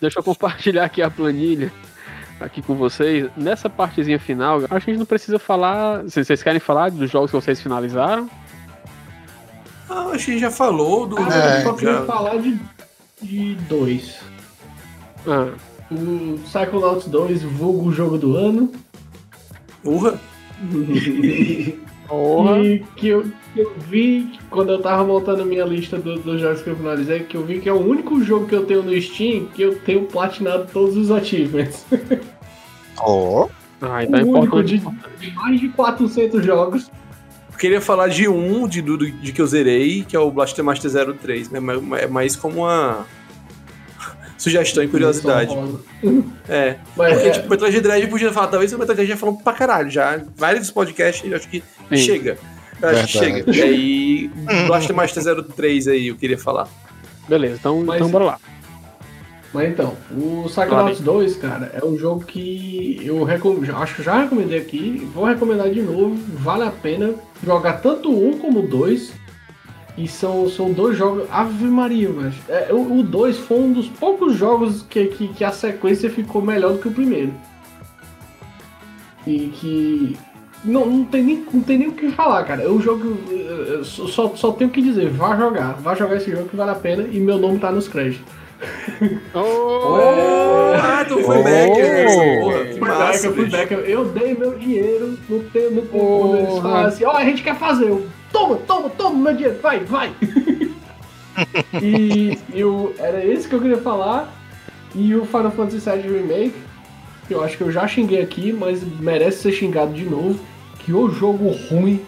deixa eu compartilhar aqui a planilha aqui com vocês. Nessa partezinha final, acho que a gente não precisa falar. Se vocês querem falar dos jogos que vocês finalizaram? Ah, acho que já falou do. Ah, É, eu só queria já- falar de, de dois. Ah, O Psychonauts 2, vulgo o jogo do ano. Urra. porra. E que eu, que eu vi quando eu tava montando a minha lista do- dos jogos que eu finalizei, que eu vi que é o único jogo que eu tenho no Steam que eu tenho platinado todos os achievements. Ó. Ah, o então é importante. de, de mais de 400 jogos. Eu queria falar de um de, do, de que eu zerei, que é o Blaster Master 03, né? Mas- mas- É mais como uma sugestão e curiosidade. É. Mas, Porque, é, tipo, Metal Gear Dread podia falar, talvez o Metal Gear já falou pra caralho, já. Vários podcasts, eu acho que Sim. chega. Acho que chega. E aí, Blaster Master 03 aí, eu queria falar. Beleza, então, Mas- então bora lá. mas então, o Psychonauts 2, cara, é um jogo que eu recom... acho que já recomendei aqui, vou recomendar de novo. Vale a pena jogar tanto um como o dois. E são, são dois jogos. Ave Maria, velho. É, o 2 foi um dos poucos jogos que, que, que a sequência ficou melhor do que o primeiro. E que. Não, não, tem nem, não tem nem o que falar, cara. É um jogo. eh, eh, Só, só tenho o que dizer. Vá jogar. Vá jogar esse jogo que vale a pena. E meu nome tá nos créditos. Oh! Ah, tu foi Oh! back, Porra, que massa, back, eu fui bicho. back. Eu dei meu dinheiro no tempo. Porra. quando eles falaram assim: ó, a gente quer fazer. Eu, toma, toma, toma meu dinheiro. Vai, vai. e e o, era esse que eu queria falar. E o Final Fantasy VII Remake. Que eu acho que eu já xinguei aqui, mas merece ser xingado de novo. Que o jogo ruim.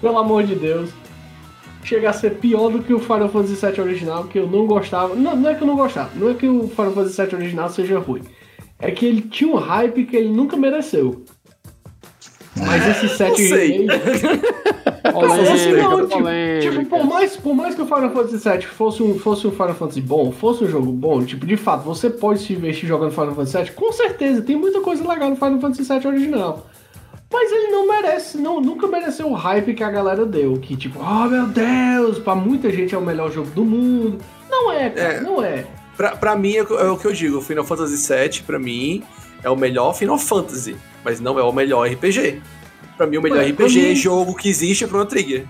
Pelo amor de Deus. Chega a ser pior do que o Final Fantasy VII original, que eu não gostava. Não, não é que eu não gostava, não é que o Final Fantasy VII original seja ruim. É que ele tinha um hype que ele nunca mereceu. Mas esse 7 não sei. remake. Assim, não, tipo, tipo, por mais, por mais que o Final Fantasy VII fosse um, fosse um Final Fantasy bom, fosse um jogo bom, tipo, de fato, você pode se investir jogando Final Fantasy VII, com certeza, tem muita coisa legal no Final Fantasy VII original. Mas ele não merece, não, nunca mereceu o hype que a galera deu. Que tipo, oh meu Deus, pra muita gente é o melhor jogo do mundo. Não é, cara, É. não é. Pra, pra mim, é o que- é o que eu digo. Final Fantasy VII, pra mim, é o melhor Final Fantasy. Mas não é o melhor RPG. Pra mim, o melhor pra RPG é mim- jogo que existe é Chrono Trigger.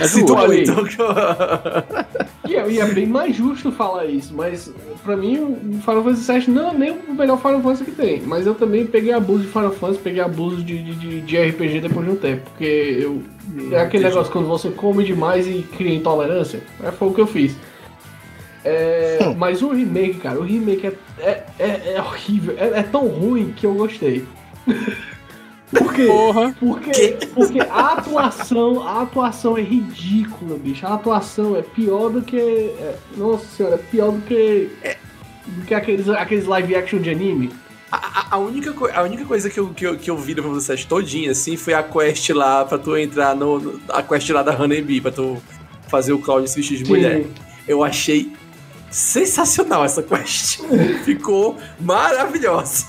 É Sinto justo. aí. muito. E é, e é bem mais justo falar isso, mas pra mim o Final Fantasy VII não é nem o melhor Final Fantasy que tem. Mas eu também peguei abuso de Final Fantasy, peguei abuso de, de, de- de RPG depois de um tempo. Porque eu. É aquele negócio quando você come demais e cria intolerância. É, foi o que eu fiz. É, mas o remake, cara, o remake é, é, é, é horrível. É, é tão ruim que eu gostei. Por quê? Porra. Porque, porque a atuação, a atuação é ridícula, bicho. A atuação é pior do que. é, nossa senhora, é pior do que. Do que aqueles, aqueles live action de anime. A, a única, co- a única coisa que eu, que, eu, que eu vi no Fantasy VII todinha, assim, foi a quest lá pra tu entrar no. no- a quest lá da Honeybee, pra tu fazer o Cloud se vestir de mulher. Eu achei sensacional essa quest. Ficou maravilhosa.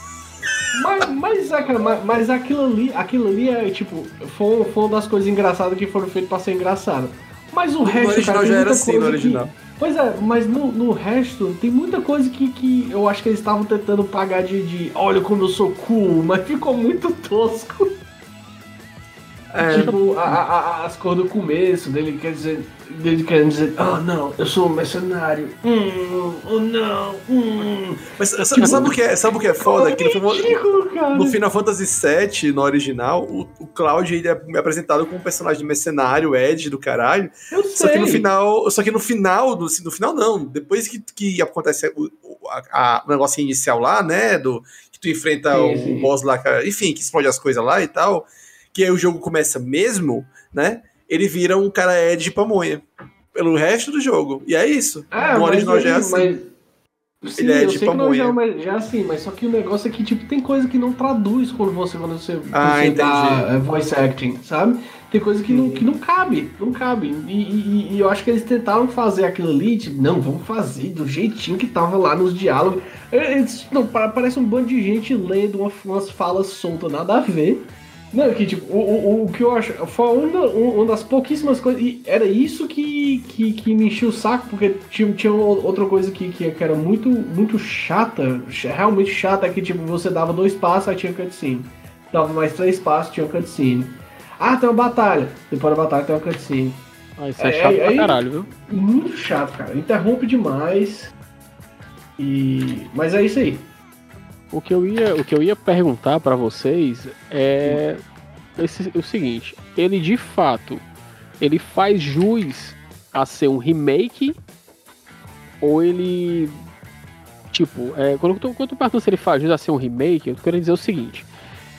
Mas, mas, é, mas, mas aquilo ali, aquilo ali é tipo. Foi, foi uma das coisas engraçadas que foram feitas pra ser engraçado. Mas o No resto, original cara, já era assim, no original. Que, pois é, mas no, no resto tem muita coisa que, que eu acho que eles estavam tentando pagar de, de olha como eu sou cool, mas ficou muito tosco. É, Tipo, a- a- a- as cores do começo dele quer dizer. Dele querendo dizer, ah não, eu sou um mercenário. Hum, oh não, hum. mas sa- sabe o que é, sabe o que é foda? Que no, Ridículo, no Final Fantasy VII, no original, o, o Cloud ele é apresentado como um personagem mercenário, Ed do caralho. eu Só que no sei. final. Só que no final, do, no final não. Depois que, que acontece o, o, a- a- o negócio inicial lá, né? Do, que tu enfrenta Sim, o sim. boss lá, enfim, que explode as coisas lá e tal. Que aí o jogo começa mesmo, né? Ele vira um cara Ed de pamonha. Pelo resto do jogo. E é isso. Ah, no mas original já é assim. mas- Sim, Ele é eu de sei que não já, pamonha. já é assim, mas só que o negócio é que tipo, tem coisa que não traduz quando você, quando você, Ah, você dá é, voice acting, sabe? Tem coisa que, não, que não cabe, não cabe. E, e- e eu acho que eles tentaram fazer aquilo ali, tipo, não, vamos fazer do jeitinho que tava lá nos diálogos. Eles, não, pa- parece um bando de gente lendo uma- umas falas soltas, nada a ver. Não, que tipo, o, o, o que eu acho. Foi uma, uma das pouquíssimas coisas. E era isso que, que, que me enchia o saco, porque tinha, tinha outra coisa que, que, que era muito, muito chata, realmente chata, é que tipo, você dava dois passos, aí tinha cutscene. Dava mais três passos, tinha cutscene. Ah, tem uma batalha. Depois da batalha tem uma cutscene. Ah, isso é, é chato é, pra caralho, viu? Muito chato, cara. Interrompe demais. E. Mas é isso aí. O que eu ia, o que eu ia perguntar para vocês é esse, o seguinte: ele de fato ele faz jus a ser um remake ou ele tipo é, quando, eu tô, quando eu pergunto se ele faz jus a ser um remake, eu tô querendo dizer o seguinte: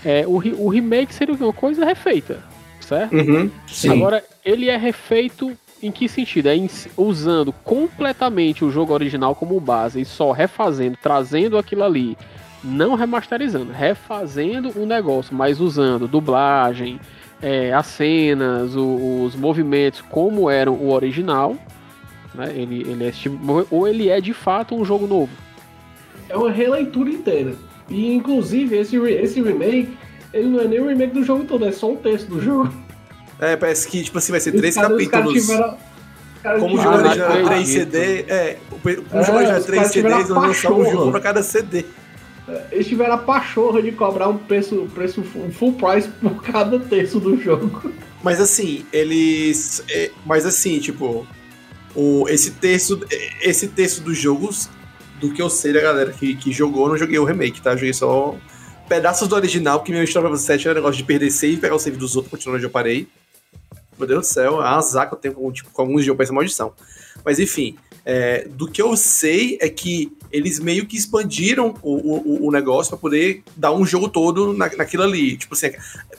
é, o, o remake seria uma coisa refeita, certo? Uhum, Agora ele é refeito em que sentido? É usando completamente o jogo original como base e só refazendo, trazendo aquilo ali não remasterizando, refazendo o negócio, mas usando dublagem, é, as cenas, o, os movimentos como eram o original. Né? Ele, ele é tipo, ou ele é de fato um jogo novo. É uma releitura inteira. E inclusive esse, esse remake, ele não é nem o remake do jogo todo, é só um texto do jogo. É, parece que tipo assim, vai ser três capítulos. Como o jogo original é 3 CD, é, o, o é, jogo original é 3 CDs, eu lançar um jogo pra cada CD. Eles tiveram a pachorra de cobrar um preço, preço full price por cada terço do jogo. Mas assim, eles. É, mas assim, tipo. O, esse terço. Esse terço dos jogos. Do que eu sei da galera que, que jogou, eu não joguei o remake, tá? Eu joguei só pedaços do original, porque meu Star 7 era negócio de perder save e pegar o save dos outros, continuando onde eu parei. Meu Deus do céu, é um azar que eu tenho com, tipo, com alguns jogos pra essa maldição. Mas enfim, é, do que eu sei é que eles meio que expandiram o, o, o negócio para poder dar um jogo todo na, naquilo ali. Tipo assim,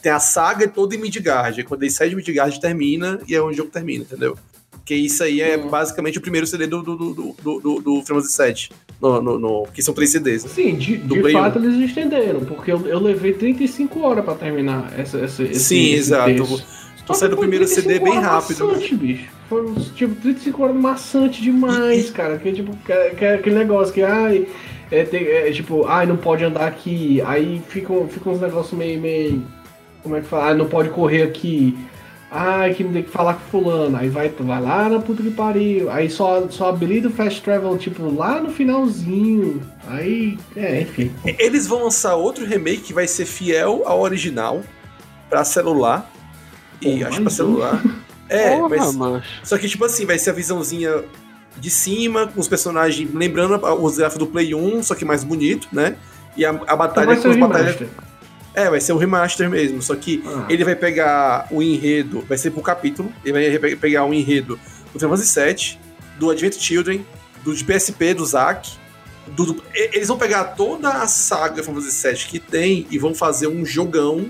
tem a saga toda em Midgard. Quando ele sai de Midgard, termina e é onde o jogo termina, entendeu? Que isso aí é uhum. basicamente o primeiro CD do, do, do, do, do, do Final Fantasy VII. No, no, no, que são três CDs. Né? Sim, de, de fato 1. eles estenderam, porque eu, eu levei 35 horas para terminar essa, essa, esse Sim, exato. Texto. Tu sai do primeiro CD bem rápido. Bastante, bicho. Foram, tipo, 35 horas maçante demais, cara. Que, tipo, que, que, aquele negócio que, ai, é, tem, é, tipo, ai, não pode andar aqui. Aí ficam fica uns negócios meio, meio. Como é que fala? Ah, não pode correr aqui. Ai, que tem que falar com fulano. Aí vai, vai lá na puta que pariu. Aí só, só habilita o fast travel, tipo, lá no finalzinho. Aí, é, enfim. Eles vão lançar outro remake que vai ser fiel ao original pra celular. E acho pra celular. É, Porra, mas. Só que, tipo assim, vai ser a visãozinha de cima, com os personagens lembrando os gráficos do Play 1, só que mais bonito, né? E a, a batalha então com as batalhas. É, vai ser um remaster mesmo. Só que ah. ele vai pegar o enredo, vai ser por capítulo. Ele vai pegar o enredo do Final Fantasy VII, do Advent Children, do de PSP, do Zack. Do, do, eles vão pegar toda a saga Final Fantasy VII que tem e vão fazer um jogão,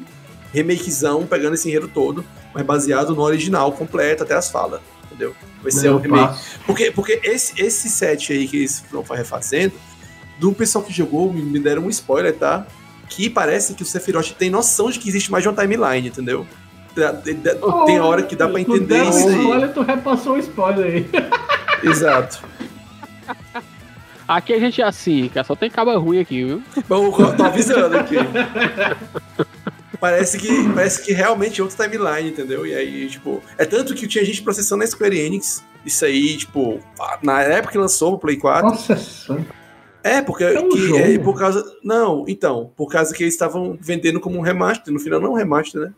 remakezão, pegando esse enredo todo mas baseado no original completo, até as falas, entendeu? Vai ser o remake. Porque, porque esse, esse set aí que eles estão refazendo, do pessoal que jogou, me deram um spoiler, tá? Que parece que o Sephiroth tem noção de que existe mais de uma timeline, entendeu? Tem hora que dá pra entender isso aí. Spoiler, tu repassou o spoiler aí. Exato. Aqui a gente é assim, cara, só tem caba ruim aqui, viu? Bom, tô avisando aqui. parece que parece que realmente é outra timeline, entendeu? E aí, tipo, é tanto que tinha gente processando a Square Enix, isso aí, tipo, na época que lançou o Play 4. Nossa, é, porque é, um que, é por causa. Não, então, por causa que eles estavam vendendo como um remaster. No final, não é um remaster, né?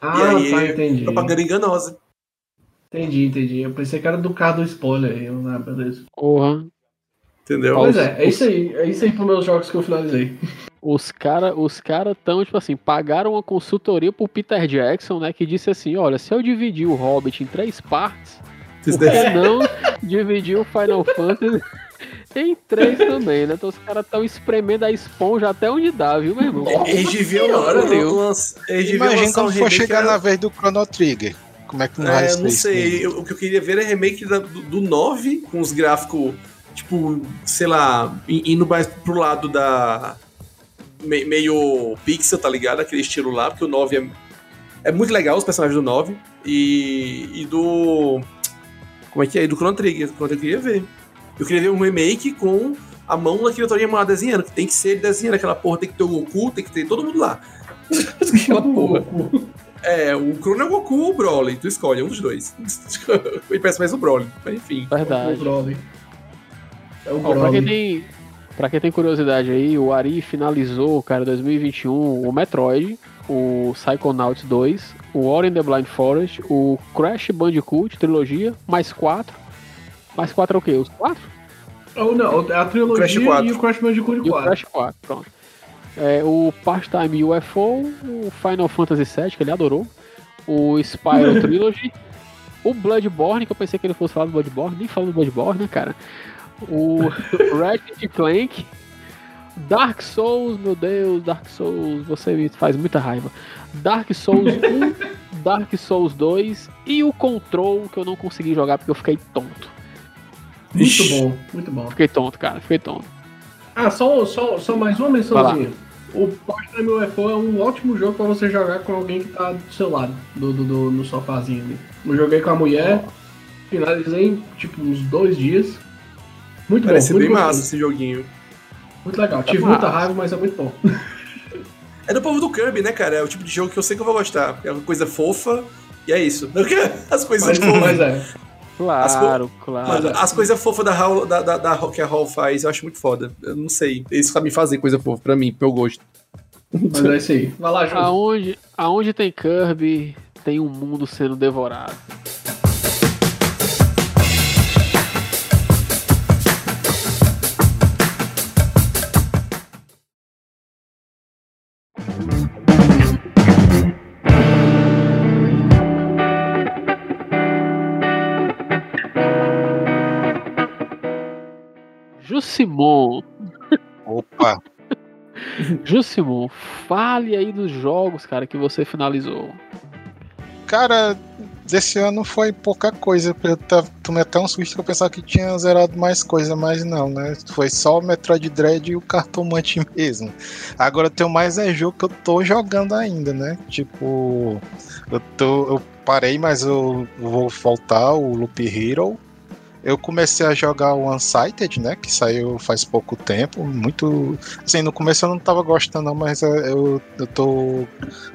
Ah, e aí, tá, entendi. Propaganda enganosa. Entendi, entendi. Eu pensei que era do carro do spoiler. Eu, ah, beleza. Porra. Entendeu? Pois é, é isso aí. É isso aí para meus jogos que eu finalizei. Os caras os cara tão, tipo assim, pagaram uma consultoria pro Peter Jackson, né? Que disse assim: olha, se eu dividir o Hobbit em três partes, por que não dividir o Final Fantasy em três também, né? Então os caras estão espremendo a esponja até onde dá, viu, meu irmão? Eles deviam, Imagina quando for chegar na vez do Chrono Trigger. Como é que não é, não sei. Eu, o que eu queria ver é remake da, do, do 9, com os gráficos, tipo, sei lá, indo mais pro lado da meio pixel, tá ligado? Aquele estilo lá, porque o 9 é, é muito legal, os personagens do 9. E, e do. Como é que é? E do Chrono Trigger, quando eu queria ver. Eu queria ver um remake com a mão daquele Toriyama lá desenhando, que tem que ser desenhando aquela porra, tem que ter o Goku, tem que ter todo mundo lá. Aquela porra. É, o Crono é o Goku ou o Broly, tu escolhe, um dos dois. e parece mais o Broly, mas enfim. Verdade. O Broly. É o Broly. Ó, pra, quem tem, pra quem tem curiosidade aí, o Ari finalizou, cara, 2021, o Metroid, o Psychonauts 2, o Ori and the Blind Forest, o Crash Bandicoot, trilogia, mais quatro. Mais quatro é o quê? Os quatro? Ou não, a trilogia e o Crash Bandicoot 4. E o Crash 4, pronto. É, o Pastime UFO, o Final Fantasy VII, que ele adorou, o Spyro Trilogy, o Bloodborne, que eu pensei que ele fosse falar do Bloodborne, nem falando do Bloodborne, né, cara? O Ratchet Clank, Dark Souls, meu Deus, Dark Souls, você me faz muita raiva. Dark Souls 1, Dark Souls 2 e o Control, que eu não consegui jogar porque eu fiquei tonto. Muito Ixi. bom, muito bom. Fiquei tonto, cara, fiquei tonto. Ah, só, só, só mais uma mençãozinha. O Part-Time UFO é um ótimo jogo pra você jogar com alguém que tá do seu lado, do, do, do no sofazinho ali. Eu joguei com a mulher, finalizei tipo uns dois dias. Muito Parece bom. Parece bem massa esse joguinho. Muito legal. Tive é muita raiva, mas é muito bom. É do povo do Kirby, né, cara? É o tipo de jogo que eu sei que eu vou gostar. É uma coisa fofa e é isso. As coisas mas, fofas. Mas é. Claro, as claro. As coisas fofas da, da, da, da, que a Hall faz, eu acho muito foda. Eu não sei. Eles sabem fazer coisa fofa pra mim, pro meu gosto. Mas é isso aí. Vai lá, Júlio. Aonde, aonde tem Kirby, tem um mundo sendo devorado. Jusimon. Opa! Jusimon, fale aí dos jogos, cara, que você finalizou. Cara, desse ano foi pouca coisa. Eu tomei até um susto que eu pensava que tinha zerado mais coisa, mas não, né? Foi só o Metroid Dread e o Cartomante mesmo. Agora tem mais é jogo que eu tô jogando ainda, né? Tipo, eu tô. Eu parei, mas eu vou voltar o Loop Hero eu comecei a jogar o Unsighted, né? Que saiu faz pouco tempo. Muito. Assim, no começo eu não tava gostando, não, mas eu, eu tô,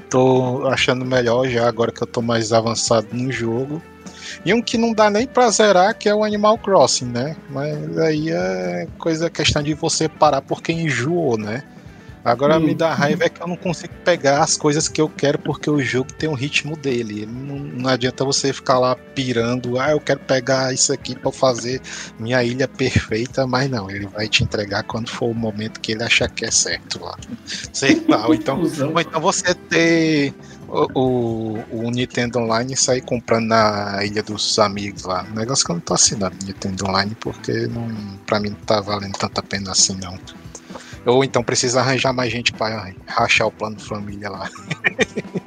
tô achando melhor já agora que eu tô mais avançado no jogo. E um que não dá nem pra zerar, que é o Animal Crossing, né? Mas aí é coisa, questão de você parar porque enjoou, né? Agora hum. me dá raiva é que eu não consigo pegar as coisas que eu quero porque o jogo tem o ritmo dele. Não, não, adianta você ficar lá pirando, ah, eu quero pegar isso aqui para fazer minha ilha perfeita, mas não, ele vai te entregar quando for o momento que ele achar que é certo lá. Sei lá, ou então, ou então você ter o, o, o, Nintendo Online e sair comprando na ilha dos amigos lá. Negócio que eu não tô assinando Nintendo Online porque não, pra mim não tá valendo tanta pena assim não. Ou então precisa arranjar mais gente para rachar o plano família lá.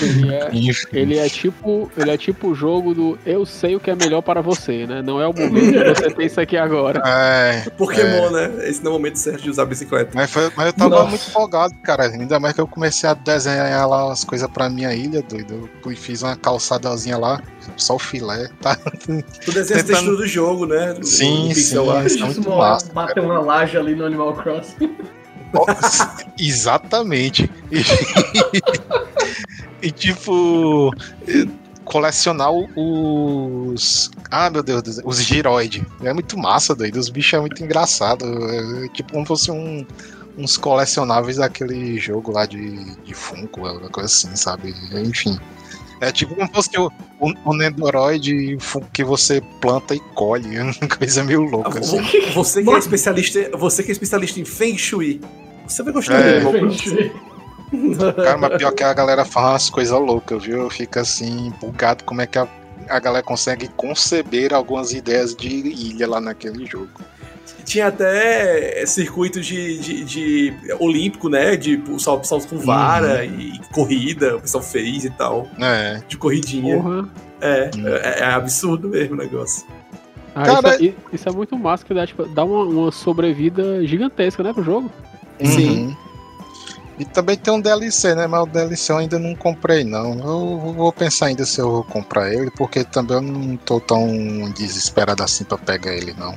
Ele é, ele é, tipo ele é tipo o jogo do eu sei o que é melhor para você, né? Não é o momento que você tem isso aqui agora. É, Pokémon, é. né? Esse não é o momento certo de usar bicicleta. Mas, foi, mas eu tava Nossa. muito empolgado, cara. Ainda mais que eu comecei a desenhar lá as coisas pra minha ilha, doido. Eu fiz uma calçadazinha lá, só o filé, tá? Tu desenha Tentando... a textura do jogo, né? Sim, do sim. É muito massa. Bater uma laje ali no Animal Crossing. Exatamente. E, e, tipo, colecionar os. Ah, meu Deus, os giroid. É muito massa, doido. Os bichos é muito engraçado. É, tipo, como fosse um, uns colecionáveis daquele jogo lá de, de Funko, alguma coisa assim, sabe? Enfim. É tipo como fosse o, o, o Nendoroid que você planta e colhe. Uma coisa meio louca. Assim. Você que é especialista, você que é especialista em Feng Shui, você vai gostar é, dele. Cara, mas pior que a galera faz umas coisas loucas, viu? Fica assim, empolgado como é que a, a galera consegue conceber algumas ideias de ilha lá naquele jogo. Tinha até circuitos de, de, de olímpico, né? De salto, salto com vara uhum. e corrida, o pessoal fez e tal. É. De corridinha. Uhum. É, é, é, absurdo mesmo o negócio. Ah, Cara, isso, é, isso, é muito massa, que dá, tipo, dá uma, uma, sobrevida gigantesca, né, pro jogo. Uhum. Sim. E também tem um DLC, né? Mas o DLC eu ainda não comprei, não. Eu vou pensar ainda se eu vou comprar ele, porque também eu não tô tão desesperado assim pra pegar ele, não.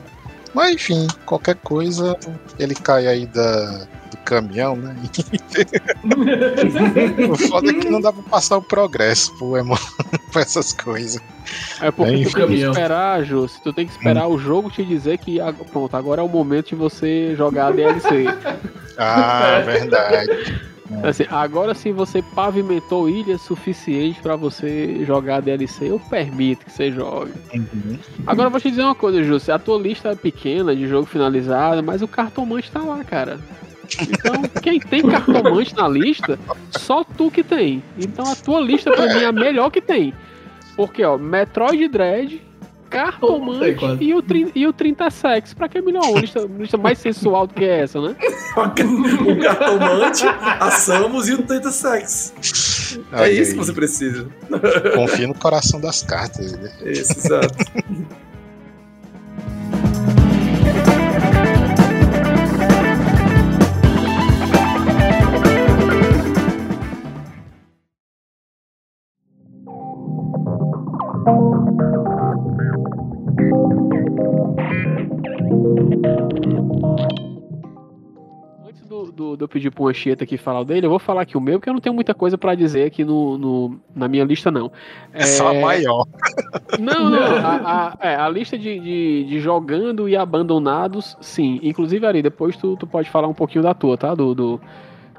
Mas enfim, qualquer coisa, ele cai aí da, do caminhão, né? o foda é que não dá pra passar o progresso pro Emo pra essas coisas. É porque Bem, tu tem que esperar, Jô, tu tem que esperar o jogo te dizer que ah, pronto, agora é o momento de você jogar a DLC. Ah, verdade. Assim, agora sim você pavimentou ilha suficiente pra você jogar a DLC, eu permito que você jogue. Uhum. Agora eu vou te dizer uma coisa, Júcio. A tua lista é pequena de jogo finalizado, mas o cartomante tá lá, cara. Então, quem tem cartomante na lista, só tu que tem. Então a tua lista pra mim é a melhor que tem. Porque, ó, Metroid Dread, cartomante e o, e o 30 Sex. Pra que melhor? Uma lista, lista mais sensual do que essa, né? o cartomante, a Samus e o Tenta Sex. É isso aí. que você precisa. Confia no coração das cartas. Né? Isso, exato. Do, do, de eu pedir pro Anchieta aqui falar o dele, eu vou falar aqui o meu, porque eu não tenho muita coisa pra dizer aqui no, no- na minha lista, não. É só a maior. Não, não. A, a- é, a lista de, de, de jogando e abandonados, sim. Inclusive, Ari, depois tu, tu pode falar um pouquinho da tua, tá? Do, do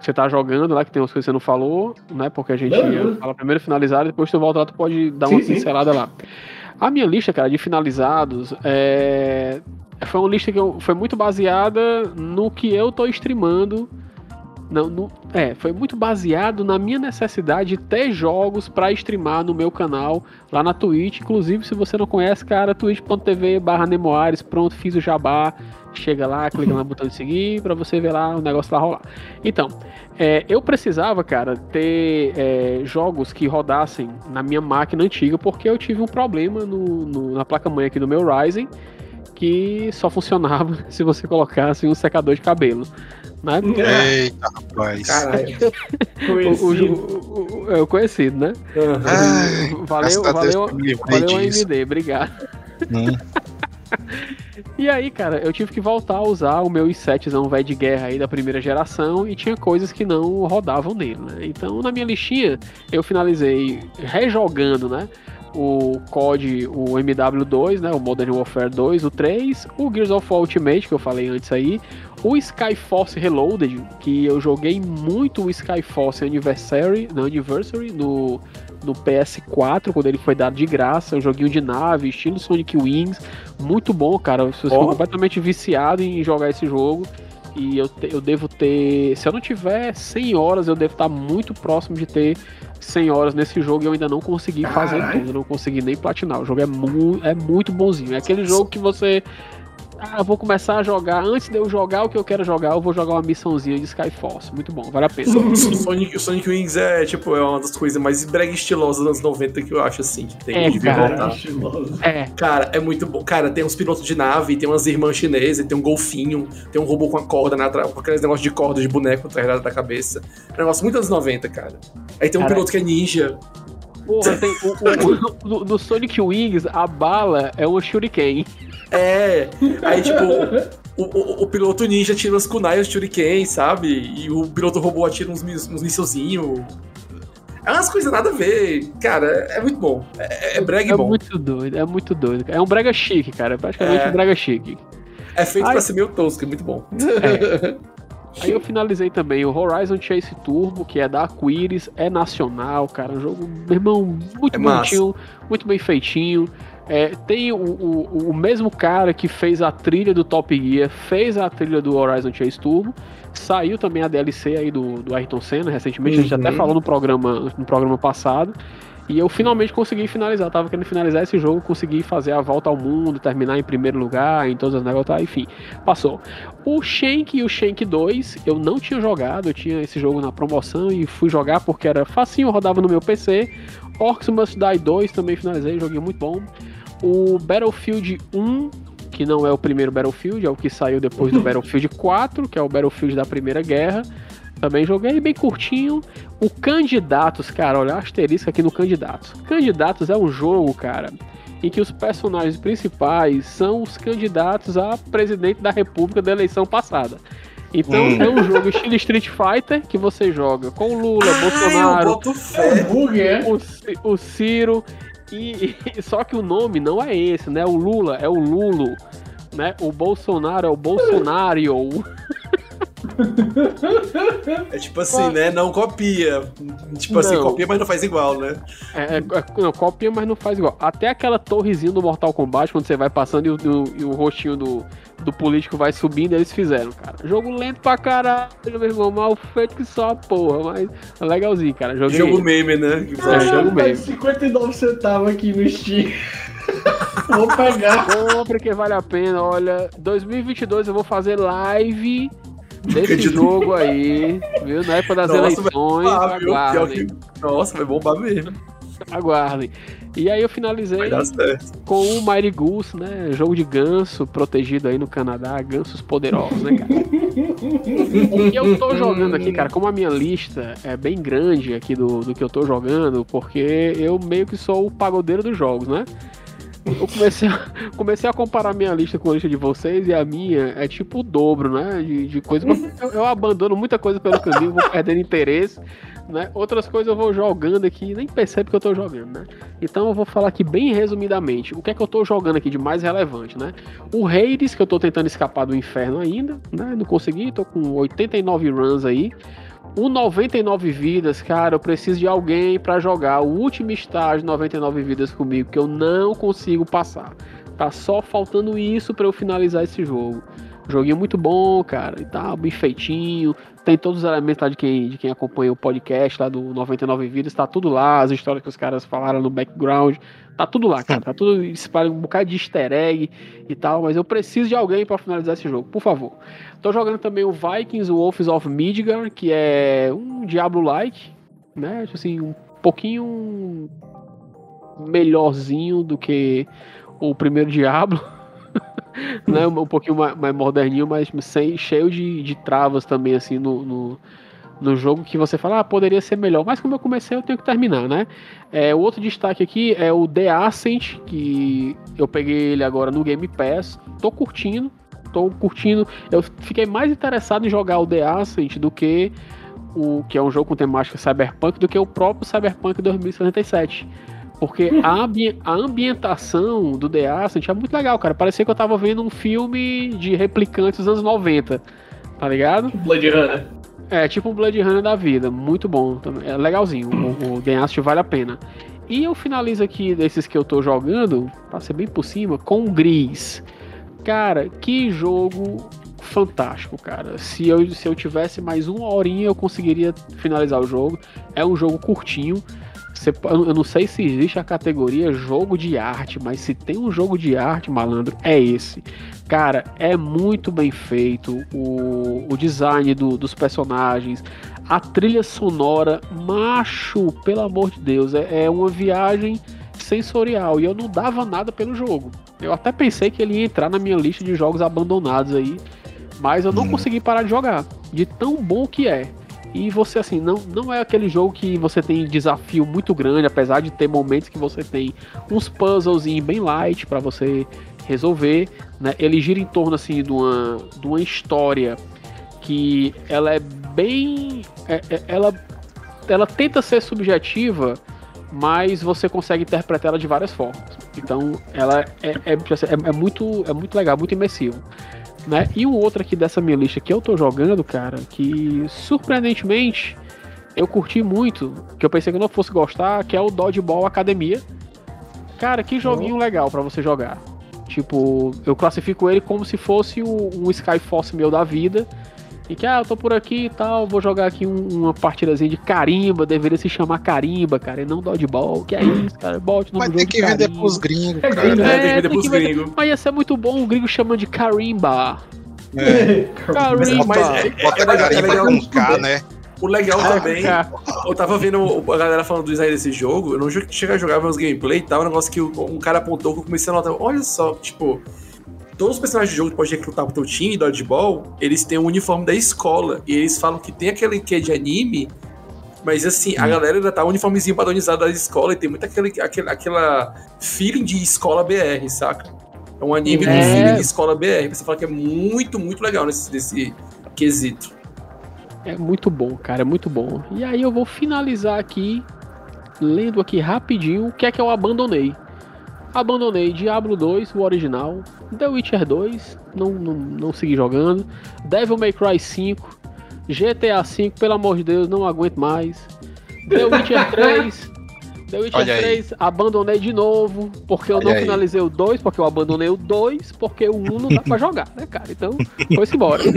você tá jogando lá, que tem umas coisas que você não falou, né? Porque a gente Não, falar primeiro finalizado, depois tu volta lá, tu pode dar Sim, uma sim. pincelada lá. A minha lista, cara, de finalizados é... foi uma lista que eu- foi muito baseada no que eu tô streamando. Não, no- é, foi muito baseado na minha necessidade de ter jogos pra streamar no meu canal lá na Twitch. Inclusive, se você não conhece, cara, twitch.tv barra Nemoares, pronto, fiz o jabá. Chega lá, clica no botão de seguir pra você ver lá o negócio lá rolar. Então, é, eu precisava, cara, ter é, jogos que rodassem na minha máquina antiga, porque eu tive um problema no- no- na placa-mãe aqui do meu Ryzen, que só funcionava se você colocasse um secador de cabelo. Né? Eita, rapaz. Caralho. O, o, Conhecido. o- o- é o conhecido, né? Aham. Ai, valeu, valeu, valeu. AMD, obrigado. Hum, E aí, cara, eu tive que voltar a usar o meu i7zão velho de guerra aí da primeira geração e tinha coisas que não rodavam nele, né? Então, na minha listinha, eu finalizei rejogando, né? O COD, o MW2, né? O Modern Warfare 2, o 3, o Gears of War Ultimate, que eu falei antes aí, o Skyforce Reloaded, que eu joguei muito o Skyforce Anniversary, no Anniversary no, no PS4, quando ele foi dado de graça, um joguinho de nave, estilo Sonic Wings, muito bom, cara. Eu sou Ó. completamente viciado em jogar esse jogo. E eu, te- eu devo ter. Se eu não tiver 100 horas, eu devo estar muito próximo de ter 100 horas nesse jogo e eu ainda não consegui fazer tudo. Eu não consegui nem platinar. O jogo é, mu é muito bonzinho. É aquele jogo que você. Ah, eu vou começar a jogar. Antes de eu jogar o que eu quero jogar, eu vou jogar uma missãozinha de Skyforce. Muito bom, vale a pena. O Sonic, o Sonic Wings é, tipo, é uma das coisas mais brega estilosas dos anos 90 que eu acho, assim, que tem. É, de cara. É, Cara, é muito bom. Cara, tem uns pilotos de nave, tem umas irmãs chinesas, tem um golfinho, tem um robô com a corda, né, atra- com aqueles negócios de corda de boneco atrás da- cabeça. É um negócio muito anos 90, cara. Aí tem um Cara, piloto que é ninja. porra, tem. O, o- no, no Sonic Wings, a bala é um Shuriken. É. Aí, tipo, o, o, o piloto ninja tira umas kunai, os shuriken, sabe? E o piloto robô atira uns, uns missilzinhos. É umas coisas nada a ver. Cara, é muito bom. É, é brega e É bom. muito doido, é muito doido. É um brega chique, cara. É praticamente É. um brega chique. É feito Ai. pra ser meio tosco, é muito bom. Aí eu finalizei também o Horizon Chase Turbo, que é da Aquiris, é nacional, cara. Um jogo, meu irmão, muito É massa. bonitinho, muito bem feitinho. É, tem o, o, o mesmo cara que fez a trilha do Top Gear, fez a trilha do Horizon Chase Turbo. Saiu também a DLC aí do, do Ayrton Senna recentemente, a gente Uhum. até falou no programa, no programa passado. E eu finalmente consegui finalizar. Eu tava querendo finalizar esse jogo, consegui fazer a volta ao mundo, terminar em primeiro lugar, em todos os negócios, tá? enfim, passou. O Shank e o Shank 2 eu não tinha jogado, eu tinha esse jogo na promoção e fui jogar porque era facinho, rodava no meu PC. Orcs Must Die 2 também finalizei, joguinho muito bom. O Battlefield 1, que não é o primeiro Battlefield, é o que saiu depois do Battlefield 4, que é o Battlefield da Primeira Guerra. Também joguei bem curtinho. O Candidatos, cara, olha, asterisco aqui no Candidatos. Candidatos é um jogo, cara, em que os personagens principais são os candidatos a presidente da República da eleição passada. Então hum. é um jogo estilo Street Fighter que você joga com Lula, Ai, Bolsonaro, é o, o Ciro e, e, só que o nome não é esse, né? O Lula é o Lulo, né? O Bolsonaro é o Bolsonario. É tipo assim, né? Não copia. Tipo assim, não. assim, copia, mas não faz igual, né? É, é, é, não, copia, mas não faz igual. Até aquela torrezinha do Mortal Kombat, quando você vai passando e o, e o rostinho do, do político vai subindo, eles fizeram, cara. Jogo lento pra caralho, meu irmão. Mal feito que só a porra, mas é legalzinho, cara. Joguei jogo meme, né? É, jogo meme. 59 centavos aqui no Steam. vou pegar. Compre que vale a pena. Olha, 2022 eu vou fazer live desse jogo aí, viu? Na época das Nossa, eleições. Aguardem. Nossa, vai bombar mesmo. Aguardem. E aí eu finalizei com o Mighty Goose, né? Jogo de ganso protegido aí no Canadá, gansos poderosos, né, cara? o que eu tô jogando aqui, cara, como a minha lista é bem grande aqui do, do que eu tô jogando, porque eu meio que sou o pagodeiro dos jogos, né? Eu comecei a, comecei a comparar minha lista com a lista de vocês e a minha é tipo o dobro, né? De, de coisa. Eu, eu, abandono muita coisa pelo caminho, vou perdendo interesse, né? Outras coisas eu vou jogando aqui nem percebo que eu tô jogando, né? Então eu vou falar aqui bem resumidamente o que é que eu tô jogando aqui de mais relevante, né? O Hades, que eu tô tentando escapar do inferno ainda, né? Não consegui, tô com 89 runs aí. O 99 vidas, cara, eu preciso de alguém para jogar o último estágio 99 vidas comigo, que eu não consigo passar. Tá só faltando isso para eu finalizar esse jogo. Joguinho muito bom, cara, e tal, bem feitinho. Tem todos os elementos lá de quem, de quem acompanha o podcast lá do 99 Vidas, tá tudo lá, as histórias que os caras falaram no background, tá tudo lá, cara. Tá tudo espalhado, um bocado de easter egg e tal, mas eu preciso de alguém para finalizar esse jogo, por favor. Tô jogando também o Vikings Wolves of Midgard, que é um Diablo-like, né? Assim, um pouquinho melhorzinho do que o primeiro Diablo. né, um pouquinho mais, mais moderninho, mas sem, cheio de, de travas também, assim, no, no, no, jogo que você fala, ah, poderia ser melhor. Mas como eu comecei, eu tenho que terminar, né? É, o outro destaque aqui é o The Ascent, que eu peguei ele agora no Game Pass. Tô curtindo, tô curtindo. Eu fiquei mais interessado em jogar o The Ascent do que o que é um jogo com temática cyberpunk, do que o próprio Cyberpunk 2077 porque a, ambi a ambientação do The Ascent é muito legal, cara. Parecia que eu tava vendo um filme de replicantes dos anos 90, tá ligado? Blood Runner. É, tipo um Blood Runner da vida. Muito bom. É legalzinho. O, o The Ascent vale a pena. E eu finalizo aqui desses que eu tô jogando, pra ser bem por cima, com o Gris. Cara, que jogo fantástico, cara. Se eu, se eu tivesse mais uma horinha, eu conseguiria finalizar o jogo. É um jogo curtinho. Você, eu não sei se existe a categoria jogo de arte, mas se tem um jogo de arte, malandro, é esse. Cara, é muito bem feito o, o design do, dos personagens, a trilha sonora, macho, pelo amor de Deus, é, é uma viagem sensorial e eu não dava nada pelo jogo. Eu até pensei que ele ia entrar na minha lista de jogos abandonados aí, mas eu não hum. consegui parar de jogar, de tão bom que é. E você, assim, não, não é aquele jogo que você tem desafio muito grande, apesar de ter momentos que você tem uns puzzles bem light para você resolver. Né? Ele gira em torno, assim, de uma, de uma história que ela é bem. É, é, ela, ela tenta ser subjetiva, mas você consegue interpretar ela de várias formas. Então, ela é, é, é, é muito, é muito legal, muito imersivo. Né? E o outro aqui dessa minha lista que eu tô jogando, cara, que surpreendentemente eu curti muito, que eu pensei que eu não fosse gostar, que é o Dodgeball Academia. Cara, que joguinho oh. legal para você jogar. Tipo, eu classifico ele como se fosse um Skyforce meu da vida, e que, ah, eu tô por aqui e tal, vou jogar aqui um, uma partidazinha de carimba, deveria se chamar carimba, cara, e não dodgeball. Que é isso, cara? Bote no Mas tem que vender pros gringos, é, cara. É, é, tem que vender pros gringos. Mas ia ser muito bom o gringo chamando de carimba. É. carimba. Mas é, Bota é, carimba com K, né? O legal também, eu tava vendo a galera falando do design desse jogo, eu não cheguei a jogar meus gameplay e tal, um negócio que um cara apontou que eu comecei a notar, olha só, tipo, todos os personagens do jogo que pode recrutar pro teu time, dodgeball, eles têm o um uniforme da escola. E eles falam que tem aquele que de anime Mas assim, a galera ainda tá uniformezinho padronizado da escola e tem muito aquele, aquele, aquela feeling de escola BR, saca? É um anime É. com feeling de escola BR. Você fala que é muito, muito legal nesse, nesse quesito. É muito bom, cara, é muito bom. E aí eu vou finalizar aqui, lendo aqui rapidinho o que é que eu abandonei. Abandonei Diablo 2, o original, The Witcher 2, não, não, não segui jogando, Devil May Cry 5, GTA 5, pelo amor de Deus, não aguento mais. The Witcher 3, The Witcher Olha aí. 3, abandonei de novo, porque eu Olha não aí. finalizei o 2, porque eu abandonei o 2, porque o 1 não dá pra jogar, né, cara? Então, foi-se embora.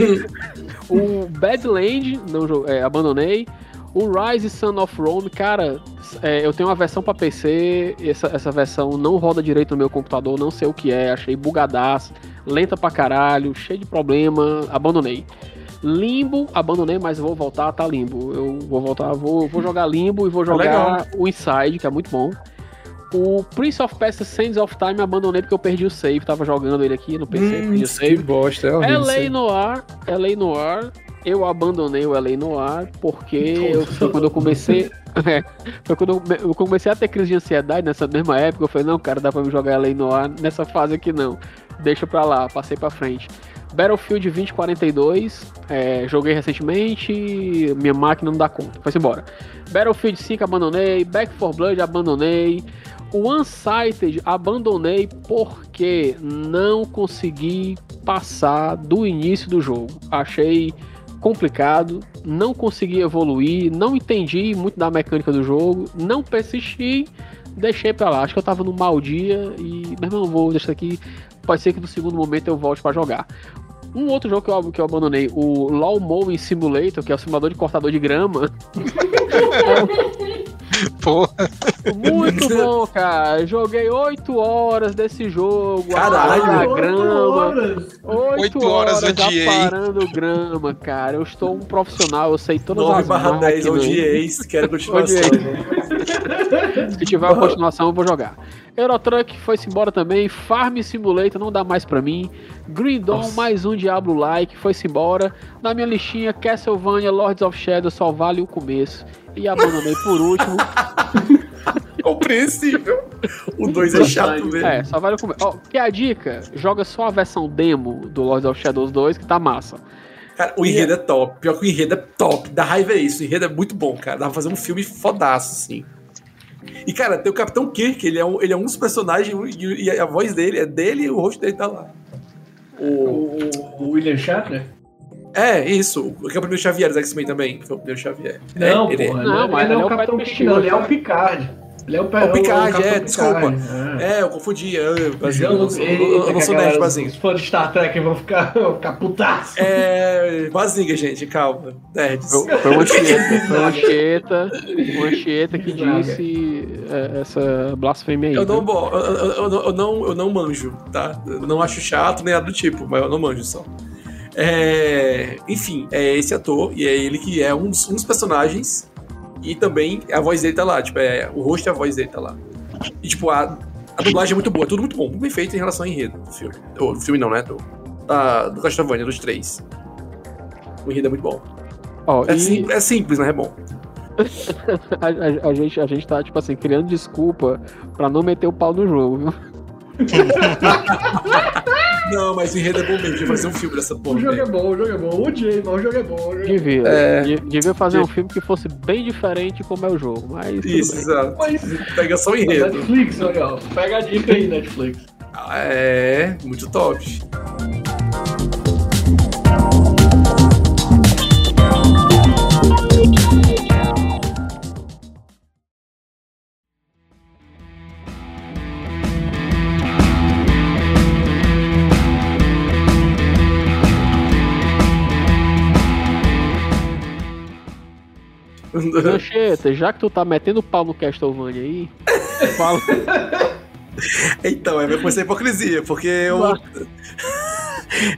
O Badland, não, é, abandonei. O Rise Son of Rome, cara, é, eu tenho uma versão pra PC, essa, essa versão não roda direito no meu computador, não sei o que é, achei bugadaço, lenta pra caralho, cheio de problema, abandonei. Limbo, abandonei, mas vou voltar, tá Limbo. Eu vou voltar, vou, vou jogar Limbo e vou jogar legal. o Inside, que é muito bom. O Prince of Persia Sands of Time abandonei porque eu perdi o save, tava jogando ele aqui no PC, perdi o que save. bosta, é horrível LA. Noir, LA Noir, eu abandonei o LA Noir porque eu, foi quando eu comecei. é, foi quando eu, me- eu comecei a ter crise de ansiedade nessa mesma época. Eu falei, não, cara, dá pra me jogar LA Noir nessa fase aqui não. Deixa pra lá, passei pra frente. Battlefield 2042, é, joguei recentemente, minha máquina não dá conta, foi embora. Battlefield 5 abandonei, Back 4 Blood abandonei, o Unsighted abandonei porque não consegui passar do início do jogo. Achei complicado, não consegui evoluir, não entendi muito da mecânica do jogo, não persisti, deixei pra lá. Acho que eu tava num mau dia e, meu irmão, vou deixar aqui. Pode ser que no segundo momento eu volte pra jogar. Um outro jogo que eu, que eu abandonei, o Law Mowing Simulator, que é o simulador de cortador de grama. Pô, Muito bom, cara. Joguei 8 horas desse jogo. Caralho, a grama. horas. 8 Oito horas, horas odiei. aparando grama, cara. Eu estou um profissional, eu sei todas 9 as barra 10 máquinas. odieis, quero continuação. Odiei. Se tiver uma continuação, eu vou jogar. Eurotruck foi-se embora também. Farm Simulator não dá mais pra mim. Green Dawn, Nossa. mais um Diablo-like, foi-se embora. Na minha listinha, Castlevania, Lords of Shadow só vale o começo. E abandonei por último. Compreensível. O 2 é chato mesmo. É, só vale o começo. Ó, que a dica, joga só a versão demo do Lords of Shadows 2, que tá massa. Cara, o enredo é top. Pior que o enredo é top. Da raiva é isso. O enredo é muito bom, cara. Dá pra fazer um filme fodaço, assim. E, cara, tem o Capitão Kirk, ele é um, ele é um dos personagens e, e a voz dele é dele e o rosto dele tá lá. O, O, o William Shatner? é, isso. O que é o primeiro Xavier dos X-Men também. Foi o primeiro Xavier. Não, é, ele é. Não, ele mas não ele é é o Capitão Kirk, não. Ele é o Picard. Ele é o, É o Picard, é, desculpa. É, eu confundi. Eu, Bazinho, eu, Jean- não sou- eu, Eita, eu não sou nerd, Bazinho. Os fãs de Star Trek vão ficar, vão ficar putaço. É. Bazinga, gente, calma. Nerds. Foi foi o Anchieta, foi o Anchieta, o Anchieta que disse é, essa blasfêmia aí. Eu não, viu? bo- eu, eu- eu não, eu, não, eu não manjo, tá? Eu não acho chato nem nada do tipo, mas eu não manjo só. É, enfim, é esse ator, e é ele que é um dos, um dos personagens, e também a voz dele tá lá, tipo, é, o rosto e a voz dele tá lá. E, tipo, a, a dublagem é muito boa, é tudo muito bom, muito bem feito em relação ao enredo do filme. Ou, do filme não, né? Do, da, do Castlevania, dos três. O enredo é muito bom. Ó, É, e sim- é simples, né? É bom. a, a- a gente, a gente tá, tipo assim, criando desculpa pra não meter o pau no jogo, viu? Não, mas o enredo é bom mesmo, devia fazer um filme dessa porra. O jogo é bom, o jogo é bom. O Jay, mas o jogo é bom. O jogo é bom. Devia. É. de- Devia fazer um filme que fosse bem diferente como é o jogo, mas Isso, bem. exato. Mas Pega só o enredo. Netflix, olha, ó. Pega a dica aí, Netflix. É, muito top. Mancheta, já que tu tá metendo pau no Castlevania aí, fala. Então, é, vai começar a hipocrisia, porque eu.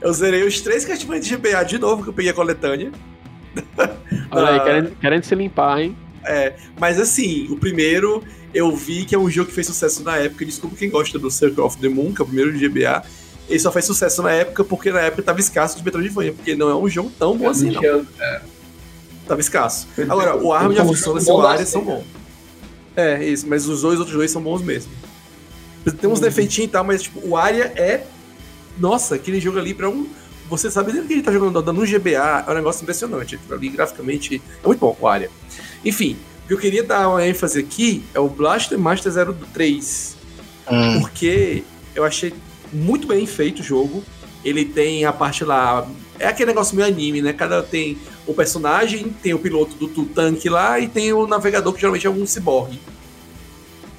Eu zerei os três Castlevania de GBA de novo, que eu peguei a coletânea. Olha aí, Ah. querendo, querendo se limpar, hein? É, mas assim, o primeiro eu vi que é um jogo que fez sucesso na época. Desculpa quem gosta do Circle of the Moon, que é o primeiro de GBA. Ele só fez sucesso na época porque na época tava escasso de Metroidvania, porque não é um jogo tão bom assim, não. Eu- Tava escasso. Agora, o Arm e a Persona e o Ares são bons. É, isso, mas os dois outros dois são bons mesmo. Tem uns uhum. defeitinhos e tal, mas tipo, o Arya é. Nossa, aquele jogo ali pra um. Você sabe que ele tá jogando no GBA, é um negócio impressionante. Ali, graficamente, é muito bom o Arya. Enfim, o que eu queria dar uma ênfase aqui é o Blaster Master 03. Hum. Porque eu achei muito bem feito o jogo. Ele tem a parte lá. É aquele negócio meio anime, né? Cada tem o personagem, tem o piloto do, do tanque lá e tem o navegador, que geralmente é um ciborgue.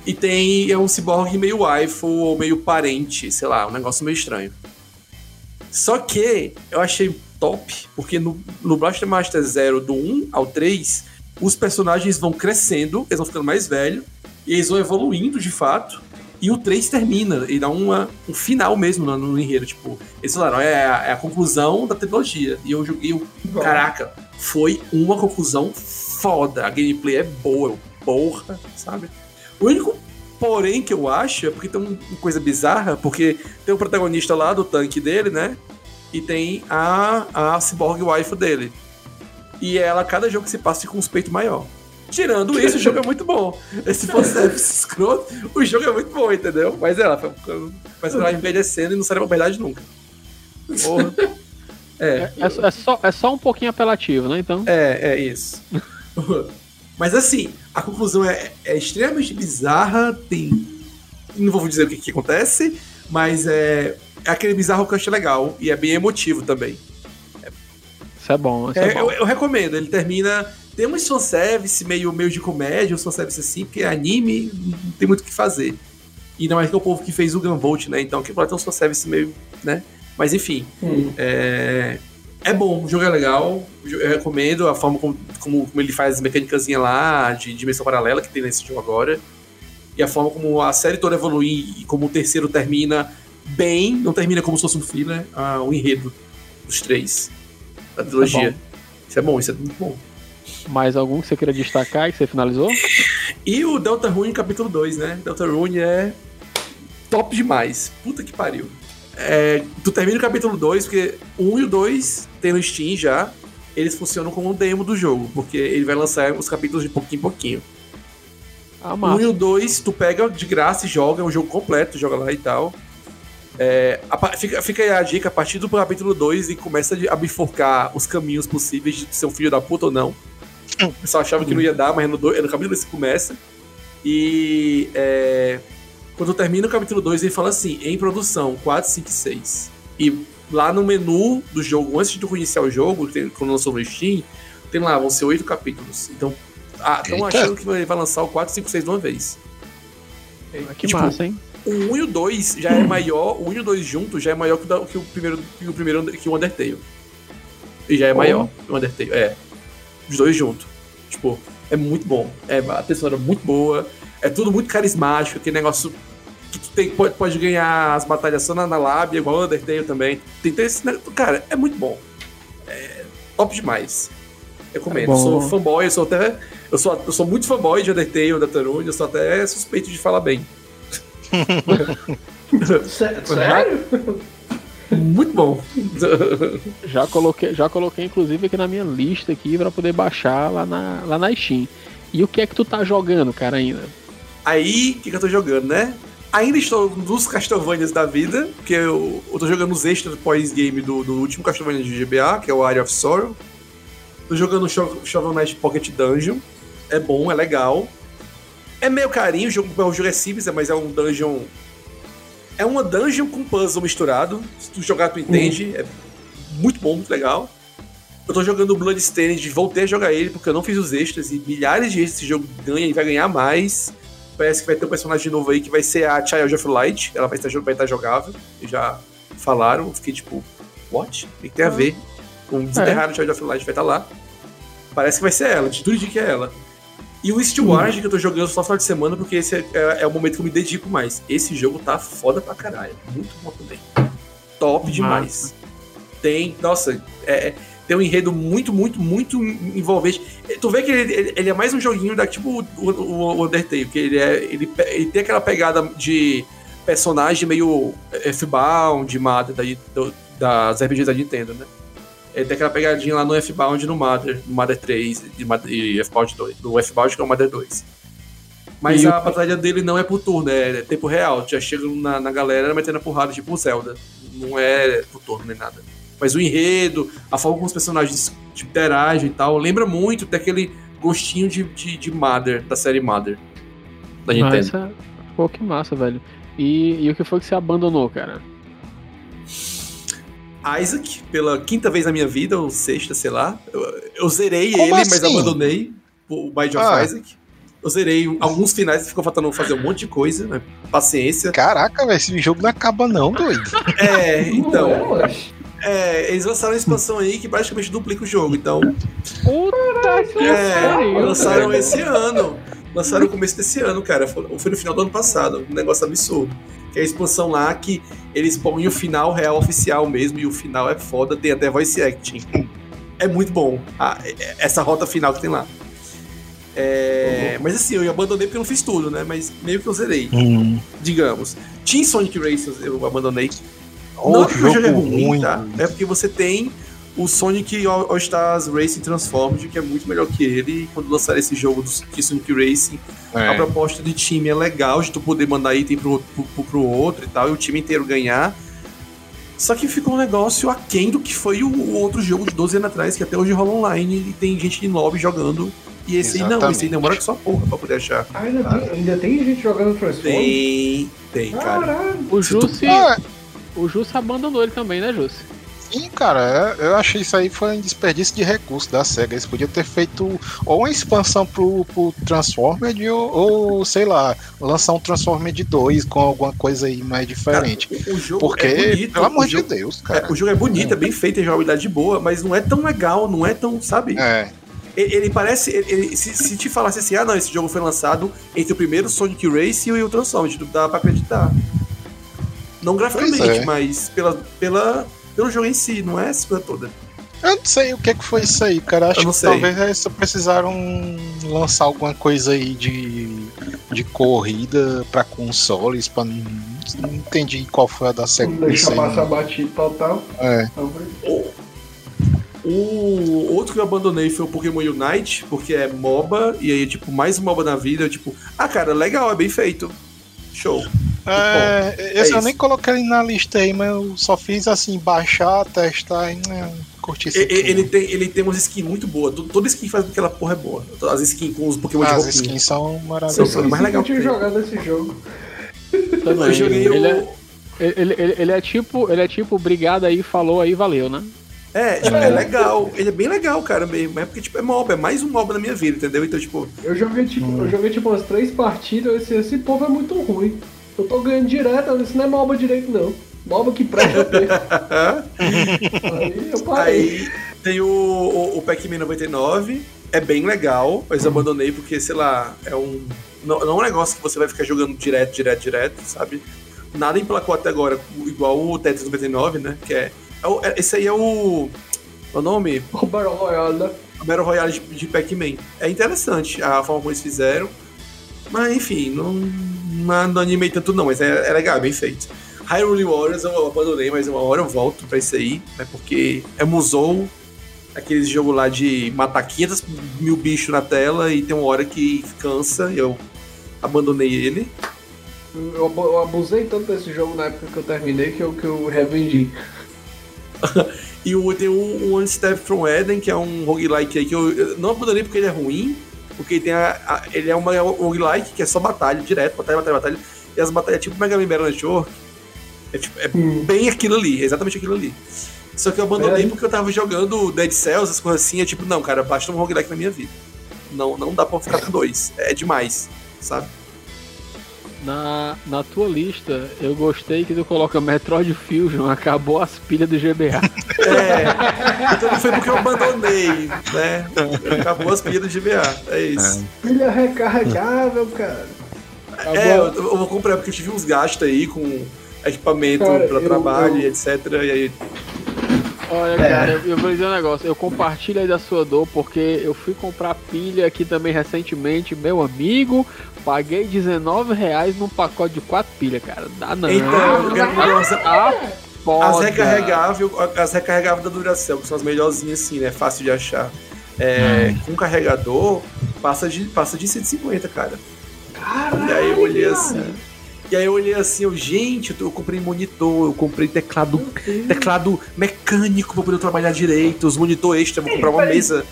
E tem é um ciborgue meio waifu ou meio parente, sei lá, um negócio meio estranho. Só que eu achei top, porque no, no Blaster Master Zero do 1 ao 3, os personagens vão crescendo, eles vão ficando mais velhos, e eles vão evoluindo de fato. E o 3 termina, e dá uma, um final mesmo no, no enredo. Tipo, eles falaram, é a, é a conclusão da trilogia. E eu joguei, caraca, foi uma conclusão foda. A gameplay é boa, porra, sabe? O único porém que eu acho é porque tem uma coisa bizarra, porque tem o protagonista lá do tanque dele, né? E tem a, a cyborg wife dele. E ela, cada jogo que se passa, com um peito maior. Tirando isso, o jogo é muito bom. Se fosse escroto, o jogo é muito bom, entendeu? Mas ela vai ela envelhecendo e não será uma verdade nunca. Porra. É, é, é, é, só, é só um pouquinho apelativo, né? Então. É, é isso. Mas assim, a conclusão é, é extremamente bizarra, tem. Não vou dizer o que, que acontece, mas é, é aquele bizarro que eu achei legal e é bem emotivo também. Isso é bom. Isso é, é bom. Eu, eu, recomendo, ele termina tem um fanservice meio, meio de comédia, um fanservice assim, porque é anime, não tem muito o que fazer. E não é que é o povo que fez o Gunvolt, né? Então que pode ter um fanservice meio, né? Mas enfim, hum. é... é bom, o jogo é legal, eu recomendo a forma como, como, como ele faz as mecânicas lá de dimensão paralela que tem nesse jogo agora. E a forma como a série toda evolui e como o terceiro termina bem, não termina como se fosse um filler, ah, o enredo dos três da trilogia. É isso é bom, isso é muito bom. Mais algum que você queira destacar e que você finalizou? E o Delta Rune capítulo 2, né? Delta Rune é top demais. Puta que pariu. É, tu termina o capítulo 2, porque o 1 e o 2 tem no Steam já. Eles funcionam como um demo do jogo, porque ele vai lançar os capítulos de pouquinho em pouquinho. Ah, o 1 e o 2, tu pega de graça e joga, é um jogo completo, joga lá e tal. É, a, fica, fica aí a dica, a partir do capítulo 2 e começa a bifurcar os caminhos possíveis de ser um filho da puta ou não. O pessoal achava que não ia dar, mas no, do, no capítulo 2 começa. E é, quando termina o capítulo 2, ele fala assim: em produção 4, 5 e 6. E lá no menu do jogo, antes de tu conhecer o jogo, tem, quando lançou no Steam, tem lá, vão ser 8 capítulos. Então, estão achando que vai lançar o 4, 5, 6 de uma vez. Ah, que tipo, massa, hein? O 1 e o 2 já é maior, o 1 e o 2 juntos já é maior que o, que o primeiro, que o primeiro que o Undertale. E já é oh. maior que o Undertale, é. Os dois juntos. Tipo, é muito bom. É, a tesoura é muito boa. É tudo muito carismático, aquele negócio que tu tem, pode, pode ganhar as batalhas só na, na lábia, igual o Undertale também. Tem, tem esse, cara, é muito bom. É top demais. Recomendo. É sou fanboy, eu sou até. Eu sou, eu sou muito fanboy de Undertale, da Tarun, eu sou até suspeito de falar bem. Sério? Muito bom. já coloquei, já coloquei inclusive aqui na minha lista aqui para poder baixar lá na, lá na Steam. E o que é que tu tá jogando, cara, ainda? Aí, o que, que eu tô jogando, né? Ainda estou nos Castlevanias da vida, porque eu, eu tô jogando os extras pós-game do, do último Castlevania de GBA, que é o Area of Sorrow. Tô jogando Shovel Knight Pocket Dungeon. É bom, é legal. É meio carinho, o jogo, o jogo é simples, mas é um dungeon é uma dungeon com puzzle misturado. Se tu jogar, tu entende. Uhum. É muito bom, muito legal. Eu tô jogando Bloodstained, voltei a jogar ele porque eu não fiz os extras e milhares de extras esse jogo ganha e vai ganhar mais. Parece que vai ter um personagem novo aí que vai ser a Child of Light. Ela vai estar, vai estar jogável. Já falaram, eu fiquei tipo, what? O que tem a uhum. ver? Com desenterrar é. Child of Light vai estar lá. Parece que vai ser ela, de tudo de que é ela. E o Steward, uhum. que eu tô jogando só final de semana, porque esse é, é, é, o momento que eu me dedico mais. Esse jogo tá foda pra caralho. Muito bom também. Top demais. Tem, nossa, é, é, tem um enredo muito, muito, muito envolvente. Tu vê que ele, ele é mais um joguinho da tipo o, o, Undertale, que ele, é, ele, ele tem aquela pegada de personagem meio F-Bound, da, das RPGs da Nintendo, né? Ele tem aquela pegadinha lá no F-Bound no Mother, no Mother 3 e F-Bound 2. No F-Bound que é o Mother 2. Mas E a o- batalha dele não é por turno, é tempo real. Já chega na, na galera metendo a porrada, tipo o Zelda. Não é por turno nem nada. Mas o enredo, a forma como os personagens interagem e tal, lembra muito daquele gostinho de, de, de Mother, da série Mother. Da Nintendo. Mas, é- Pô, que massa, velho. E, e o que foi que você abandonou, cara? Isaac, pela quinta vez na minha vida, ou sexta, sei lá. Eu, eu zerei Como ele, mas assim? abandonei o Bind of Ah. Isaac. Eu zerei alguns finais, ficou faltando fazer um monte de coisa, né? Paciência. Caraca, velho, esse jogo não acaba não, doido. É, então. é. É, eles lançaram uma expansão aí que praticamente duplica o jogo. Então, Puta que é, pariu, lançaram esse ano. Lançaram no começo desse ano, cara. Foi, foi no final do ano passado. Um negócio absurdo. Que é a expansão lá que eles põem o final real oficial mesmo. E o final é foda, tem até voice acting. É muito bom. a- é- essa rota final que tem lá. É, mas assim, eu abandonei porque eu não fiz tudo, né? Mas meio que eu zerei, Hum. digamos. Team Sonic Racers eu abandonei. Ô, não porque o jogo é ruim, ruim. tá? É porque você tem o Sonic All Stars Racing Transformed, que é muito melhor que ele. E quando lançar esse jogo do de Sonic Racing, a É. proposta de time é legal, de tu poder mandar item pro, outro- pro, pro outro e tal, e o time inteiro ganhar. Só que ficou um negócio aquém do que foi o, o outro jogo de 12 anos atrás, que até hoje rola online e tem gente em lobby jogando. E esse aí não, esse aí demora que só porra pra poder achar. Ah, ainda, tem, ainda tem gente jogando Transformers? Tem, tem, cara. Caralho. O Se tu- Jussi, Ah, o Jussi abandonou ele também, né, Jussi? Sim, cara, é- eu achei isso aí foi um desperdício de recurso da SEGA. Eles podiam ter feito ou uma expansão pro, pro Transformer ou, ou, sei lá, lançar um Transformer de 2 com alguma coisa aí mais diferente. O, o jogo Porque, é bonito. pelo amor o de jogo, Deus, é, cara. o jogo é bonito, é bem feito, tem jogabilidade boa, mas não é tão legal, não é tão, sabe? É, Ele, parece. ele- se, se te falasse assim, ah não, esse jogo foi lançado entre o primeiro Sonic Race e o Transformers, não dá pra acreditar. Não graficamente, é. mas pela, pela, pelo jogo em si, não é essa coisa toda. eu não sei o que, que foi isso aí, cara. Acho que sei. talvez eles só precisaram lançar alguma coisa aí de, de corrida pra consoles. Pra, não, não entendi qual foi a da com deixa passar batido total. É. Talvez. O, o outro que eu abandonei foi o Pokémon Unite, porque é MOBA, e aí, tipo, mais MOBA na vida, eu, tipo, ah, cara, legal, é bem feito. Show. É, é esse eu isso. nem coloquei ele na lista aí, mas eu só fiz assim, baixar, testar e né, curti isso E- aqui. e- Ele tem, ele tem umas skins muito boas. Todo- Toda skin que faz aquela porra é boa. As skins com os Pokémon de As roupinha. skins são São- Eu maravilhosas. mais mais legal que eu tinha jogado esse jogo. Também. Eu joguei ele, o. é, ele, ele, ele é tipo, ele é tipo, obrigado aí, falou aí, valeu, né? É, tipo, é legal. Ele é bem legal, cara, mesmo. É porque, tipo, é MOBA, é mais um MOBA na minha vida, entendeu? Então, tipo, Eu joguei tipo, eu joguei tipo umas três partidas, esse, esse povo é muito ruim. Eu tô ganhando direto, isso não é MOBA direito não. MOBA que presta. Aí eu parei. aí tem o, o, o Pac-Man 99. É bem legal, mas abandonei porque, sei lá, é um. Não, não é um negócio que você vai ficar jogando direto, direto, direto, sabe? Nada emplacou até agora, igual o Tetris 99, né? Que é. é o- é- esse aí é o. O nome? O Battle Royale, né? a Battle Royale de, de Pac-Man. É interessante a forma como eles fizeram. Mas enfim, não, não, animei tanto não, mas é, é legal, é bem feito. Hyrule Warriors eu abandonei, mas uma hora eu volto pra isso aí, né? Porque é Musou, aquele jogo lá de matar 500 mil bichos na tela e tem uma hora que cansa e eu abandonei ele. Eu, eu abusei tanto desse jogo na época que eu terminei que eu, que eu revendi. E o, tem o, o One Step from Eden, que é um roguelike aí que eu, eu não abandonei porque ele é ruim, porque ele tem a, a- ele é uma roguelike que é só batalha direto, batalha, batalha, batalha. E as batalhas tipo Mega Man Battle Network. É, tipo, é Hum. bem aquilo ali, é exatamente aquilo ali. Só que eu abandonei Peraí. porque eu tava jogando Dead Cells, as coisas assim, é tipo, não, cara, basta um roguelike na minha vida. Não, não dá pra ficar com dois. É demais, sabe? Na, na tua lista, eu gostei que tu coloca Metroid Fusion, acabou as pilhas do GBA. É. então não foi porque eu abandonei, né? Acabou as pilhas do GBA. É isso. Pilha recarregável, cara. É, eu, eu vou comprar porque eu tive uns gastos aí com equipamento Cara, pra eu- trabalho eu- e etc. E aí, Olha, É. cara, eu, eu vou dizer um negócio. Eu compartilho aí da sua dor, porque eu fui comprar pilha aqui também recentemente, meu amigo. Paguei 19 reais num pacote de quatro pilhas, cara. Dá não. Então, eu quero foda. As recarregáveis, as recarregáveis da Duracell, que são as melhorzinhas assim, né? Fácil de achar. É, Com carregador, passa de, passa de 150, cara. Caralho, E aí eu olhei cara. assim. E aí eu olhei assim, eu, gente, eu, comprei monitor, eu comprei teclado, teclado mecânico pra poder trabalhar direito, os monitor extra, vou comprar uma mesa.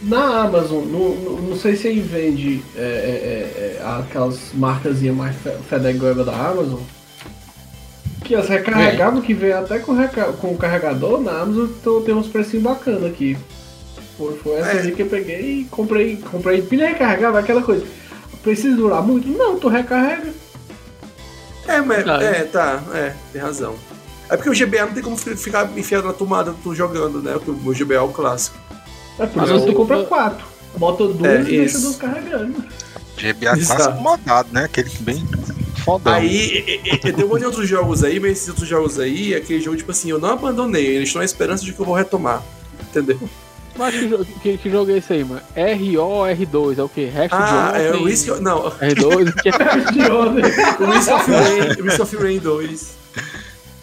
Na Amazon, no, no- não sei se aí vende é, é, é, é, aquelas marcazinhas mais fe- fedegoeba da Amazon. Que as recarregáveis que vem até com, com o carregador na Amazon então, tem uns precinhos bacanas aqui. Foi, foi essa É. aí que eu peguei e comprei, comprei pilha recarregável, aquela coisa. Precisa durar muito? Não, tu recarrega. É, mas, Verdade. é, tá, é, tem razão. É porque o GBA não tem como fi- ficar enfiado na tomada tu jogando, né? Porque o GBA é o clássico. É por Mas isso eu- tu compra quatro. Bota duas É, e deixa duas carregando. GBA Exato. clássico modado, né? Aquele bem fodão. Aí, e- e- e- tem um monte de outros jogos aí, mas esses outros jogos aí, é aquele jogo, tipo assim, eu não abandonei, eles estão à esperança de que eu vou retomar. Entendeu? Mas que, que, que jogo é esse aí, mano? ROR2, é o quê? Resto Ah, é o Risk. Não, R2, o que é? O Risk of Rain, Risk of Rain 2.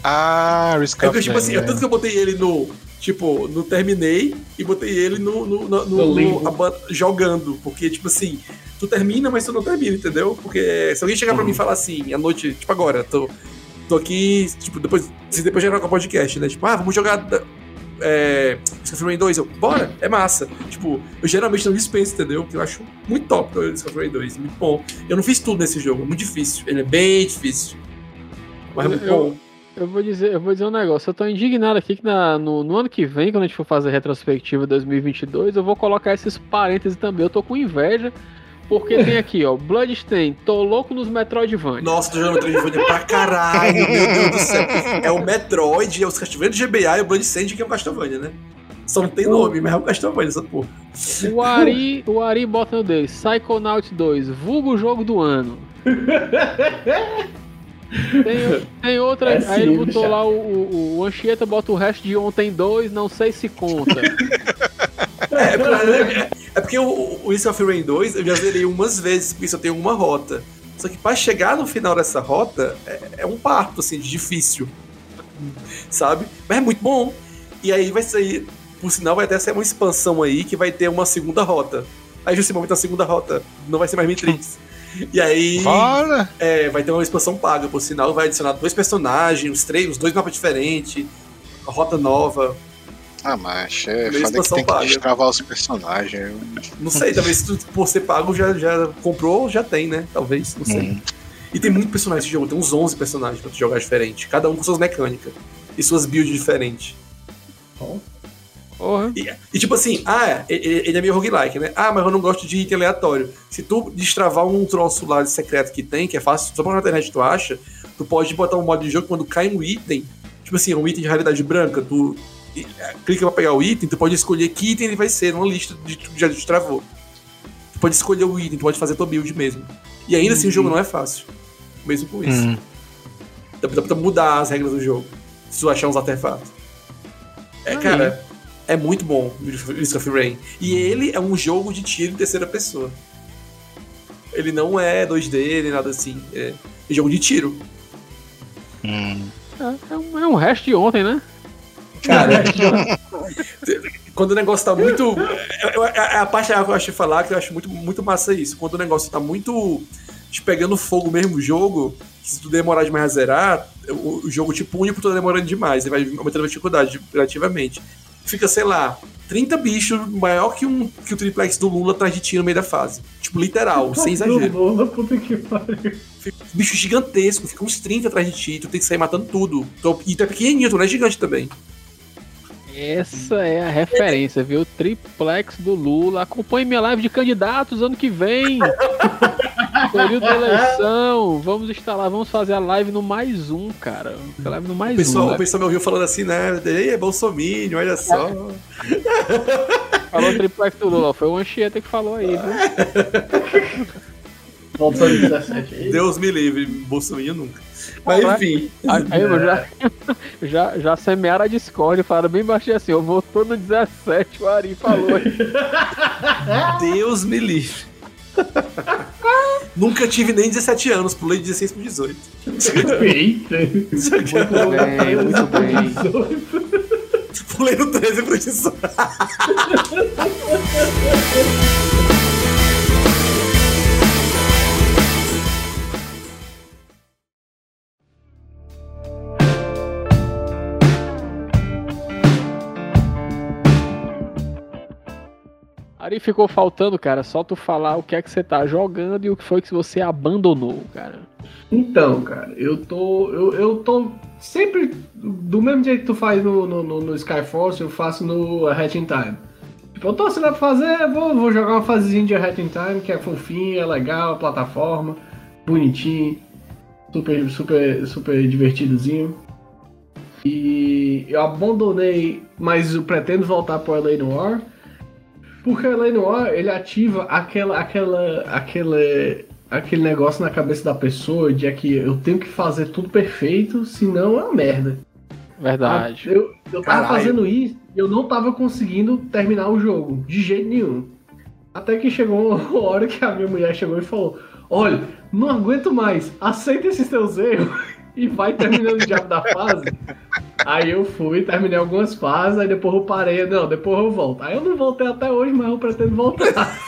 Ah, Risk É of tipo assim, Rain, tanto que eu botei ele no. Tipo, no Terminei e botei ele no. no, no- no- No aban- jogando. Porque, tipo assim, tu termina, mas tu não termina, entendeu? Porque se alguém chegar pra mim e falar assim, à noite, tipo agora, tô, tô aqui, tipo, depois. Se depois chegar com o podcast, né? Tipo, ah, vamos jogar. É, Rain 2, eu, bora, é massa. Tipo, eu geralmente não dispenso, entendeu? Porque eu acho muito top o Rain 2, muito bom. Eu não fiz tudo nesse jogo, é muito difícil. Ele é bem difícil. Mas é muito Eu- bom. Eu vou dizer, eu vou dizer um negócio. Eu tô indignado aqui que na- no, no ano que vem, quando a gente for fazer a retrospectiva 2022, eu vou colocar esses parênteses também. Eu tô com inveja, porque tem aqui, ó, Bloodstain, tô louco nos Metroidvania. Nossa, tô jogando Metroidvania pra caralho, meu Deus do céu. É o Metroid, é os Castlevania do GBA e o Bloodstained que é o Castlevania, né? Só não tem nome, mas é o Castlevania essa porra. O Ari, o Ari bota no dele, Psychonaut 2, vulgo jogo do ano. Tem, tem outra, É aí ele botou já. lá o, o, o Anchieta, bota o resto de ontem 2, não sei se conta. É, é, é porque o, o Risk of Rain 2 eu já zerei umas vezes, porque só tem uma rota. Só que pra chegar no final dessa rota é, é um parto, assim, de difícil. Sabe? Mas é muito bom. E aí vai sair, por sinal, vai até sair uma expansão aí que vai ter uma segunda rota. Aí, justamente, a segunda rota não vai ser mais Matrix. E aí. Olha! É, vai ter uma expansão paga, por sinal, vai adicionar dois personagens, os três, os dois mapas diferentes, a rota nova. Ah, mas é, falei que tem que paga. destravar os personagens. Não sei, talvez se tu, por ser pago já, já comprou, já tem, né? Talvez, não sei. Hum. E tem muito personagem nesse jogo, tem uns 11 personagens pra tu jogar diferente, cada um com suas mecânicas e suas builds diferentes. Porra. E, e tipo assim, ah, ele, ele é meio roguelike, né? Ah, mas eu não gosto de item aleatório. Se tu destravar um troço lá de secreto que tem, que é fácil, só pra na internet tu acha, tu pode botar um modo de jogo que quando cai um item, tipo assim, um item de realidade branca, tu clica pra pegar o item, tu pode escolher que item ele vai ser numa lista de tu já destravou. Tu pode escolher o item, tu pode fazer tua build mesmo. E ainda assim o jogo não é fácil. Mesmo com isso. Hum. Dá, dá pra mudar as regras do jogo. Se tu achar uns artefatos. É, Aí. cara, é muito bom o Risk of Rain. E ele é um jogo de tiro em terceira pessoa. Ele não é 2D nem nada assim. É, é jogo de tiro. Hum. É, é um, é um resto de ontem, né? Cara, quando o negócio tá muito. eu- A, parte que eu acho de falar que eu acho muito, muito massa isso. Quando o negócio tá muito te pegando fogo mesmo o jogo, se tu demorar demais a zerar, o, o jogo te pune por tu tá demorando demais. Ele vai aumentando a dificuldade relativamente. Fica, sei lá, 30 bichos maior que, um, que o triplex do Lula atrás de ti no meio da fase. Tipo, literal, sem exagero. Lula, puta que pariu. Bicho gigantesco, fica uns 30 atrás de ti, tu tem que sair matando tudo. Tu- E tu é pequenininho, tu não é gigante também. Essa é a referência, viu? Triplex do Lula. Acompanhe minha live de candidatos ano que vem. Período da eleição. Vamos instalar, vamos fazer a live no mais um, cara. A live no mais O pessoal, um. o né? pessoal me ouviu falando assim, né? Ei, é Bolsominion, olha só. Falou triplex do Lula. Foi o Anchieta que falou aí, viu? Volta 17 aí. Deus me livre, Bolsominion nunca. Mas enfim, Aí, eu já, já, já semearam a Discord, falaram bem baixinho assim, eu votou no 17, o Ari falou. Deus me livre. Nunca tive nem 17 anos, pulei de 16 por 18. Eita! Muito bem, muito bem. Pulei no 13 por 18. Aí ficou faltando, cara, só tu falar o que é que você tá jogando e o que foi que você abandonou, cara. Então, cara, eu tô. Eu, eu tô sempre. Do mesmo jeito que tu faz no, no, no, no Skyforce, eu faço no Hat in Time. Tipo, eu tô assim pra fazer, vou, vou jogar uma fasezinha de Hat in Time, que é fofinha, é legal, plataforma, bonitinho, super, super, super divertidozinho. E eu abandonei, mas eu pretendo voltar pro LA Noir. Porque o LA Noir, ele ativa aquela, aquela, aquela, aquele negócio na cabeça da pessoa de que eu tenho que fazer tudo perfeito, senão é uma merda. Verdade. Eu, eu tava Caralho. fazendo isso e eu não tava conseguindo terminar o jogo, de jeito nenhum. Até que chegou uma hora que a minha mulher chegou e falou: Olha, não aguento mais, aceita esses teus erros e vai terminando o diabo da fase. Aí eu fui, terminei algumas fases, aí depois eu parei, não, depois eu volto. Aí eu não voltei até hoje, mas eu pretendo voltar.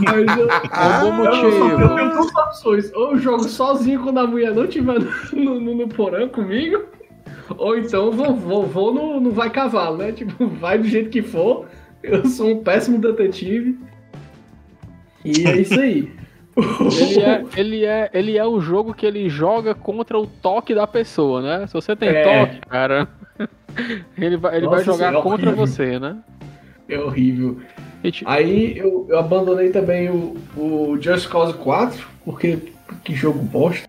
mas eu, bom eu motivo. tenho duas opções. Ou eu jogo sozinho quando a mulher não estiver no, no, no porão comigo, ou então vou, vou, vou no, no vai cavalo, né? Tipo, vai do jeito que for. Eu sou um péssimo detetive. E é isso aí. Ele é, ele, é, ele é um jogo que ele joga contra o toque da pessoa, né? Se você tem É. toque, cara, ele vai, ele vai Nossa, jogar isso é contra você, né? É horrível. Aí eu, eu abandonei também o, o Just Cause 4, porque que jogo bosta.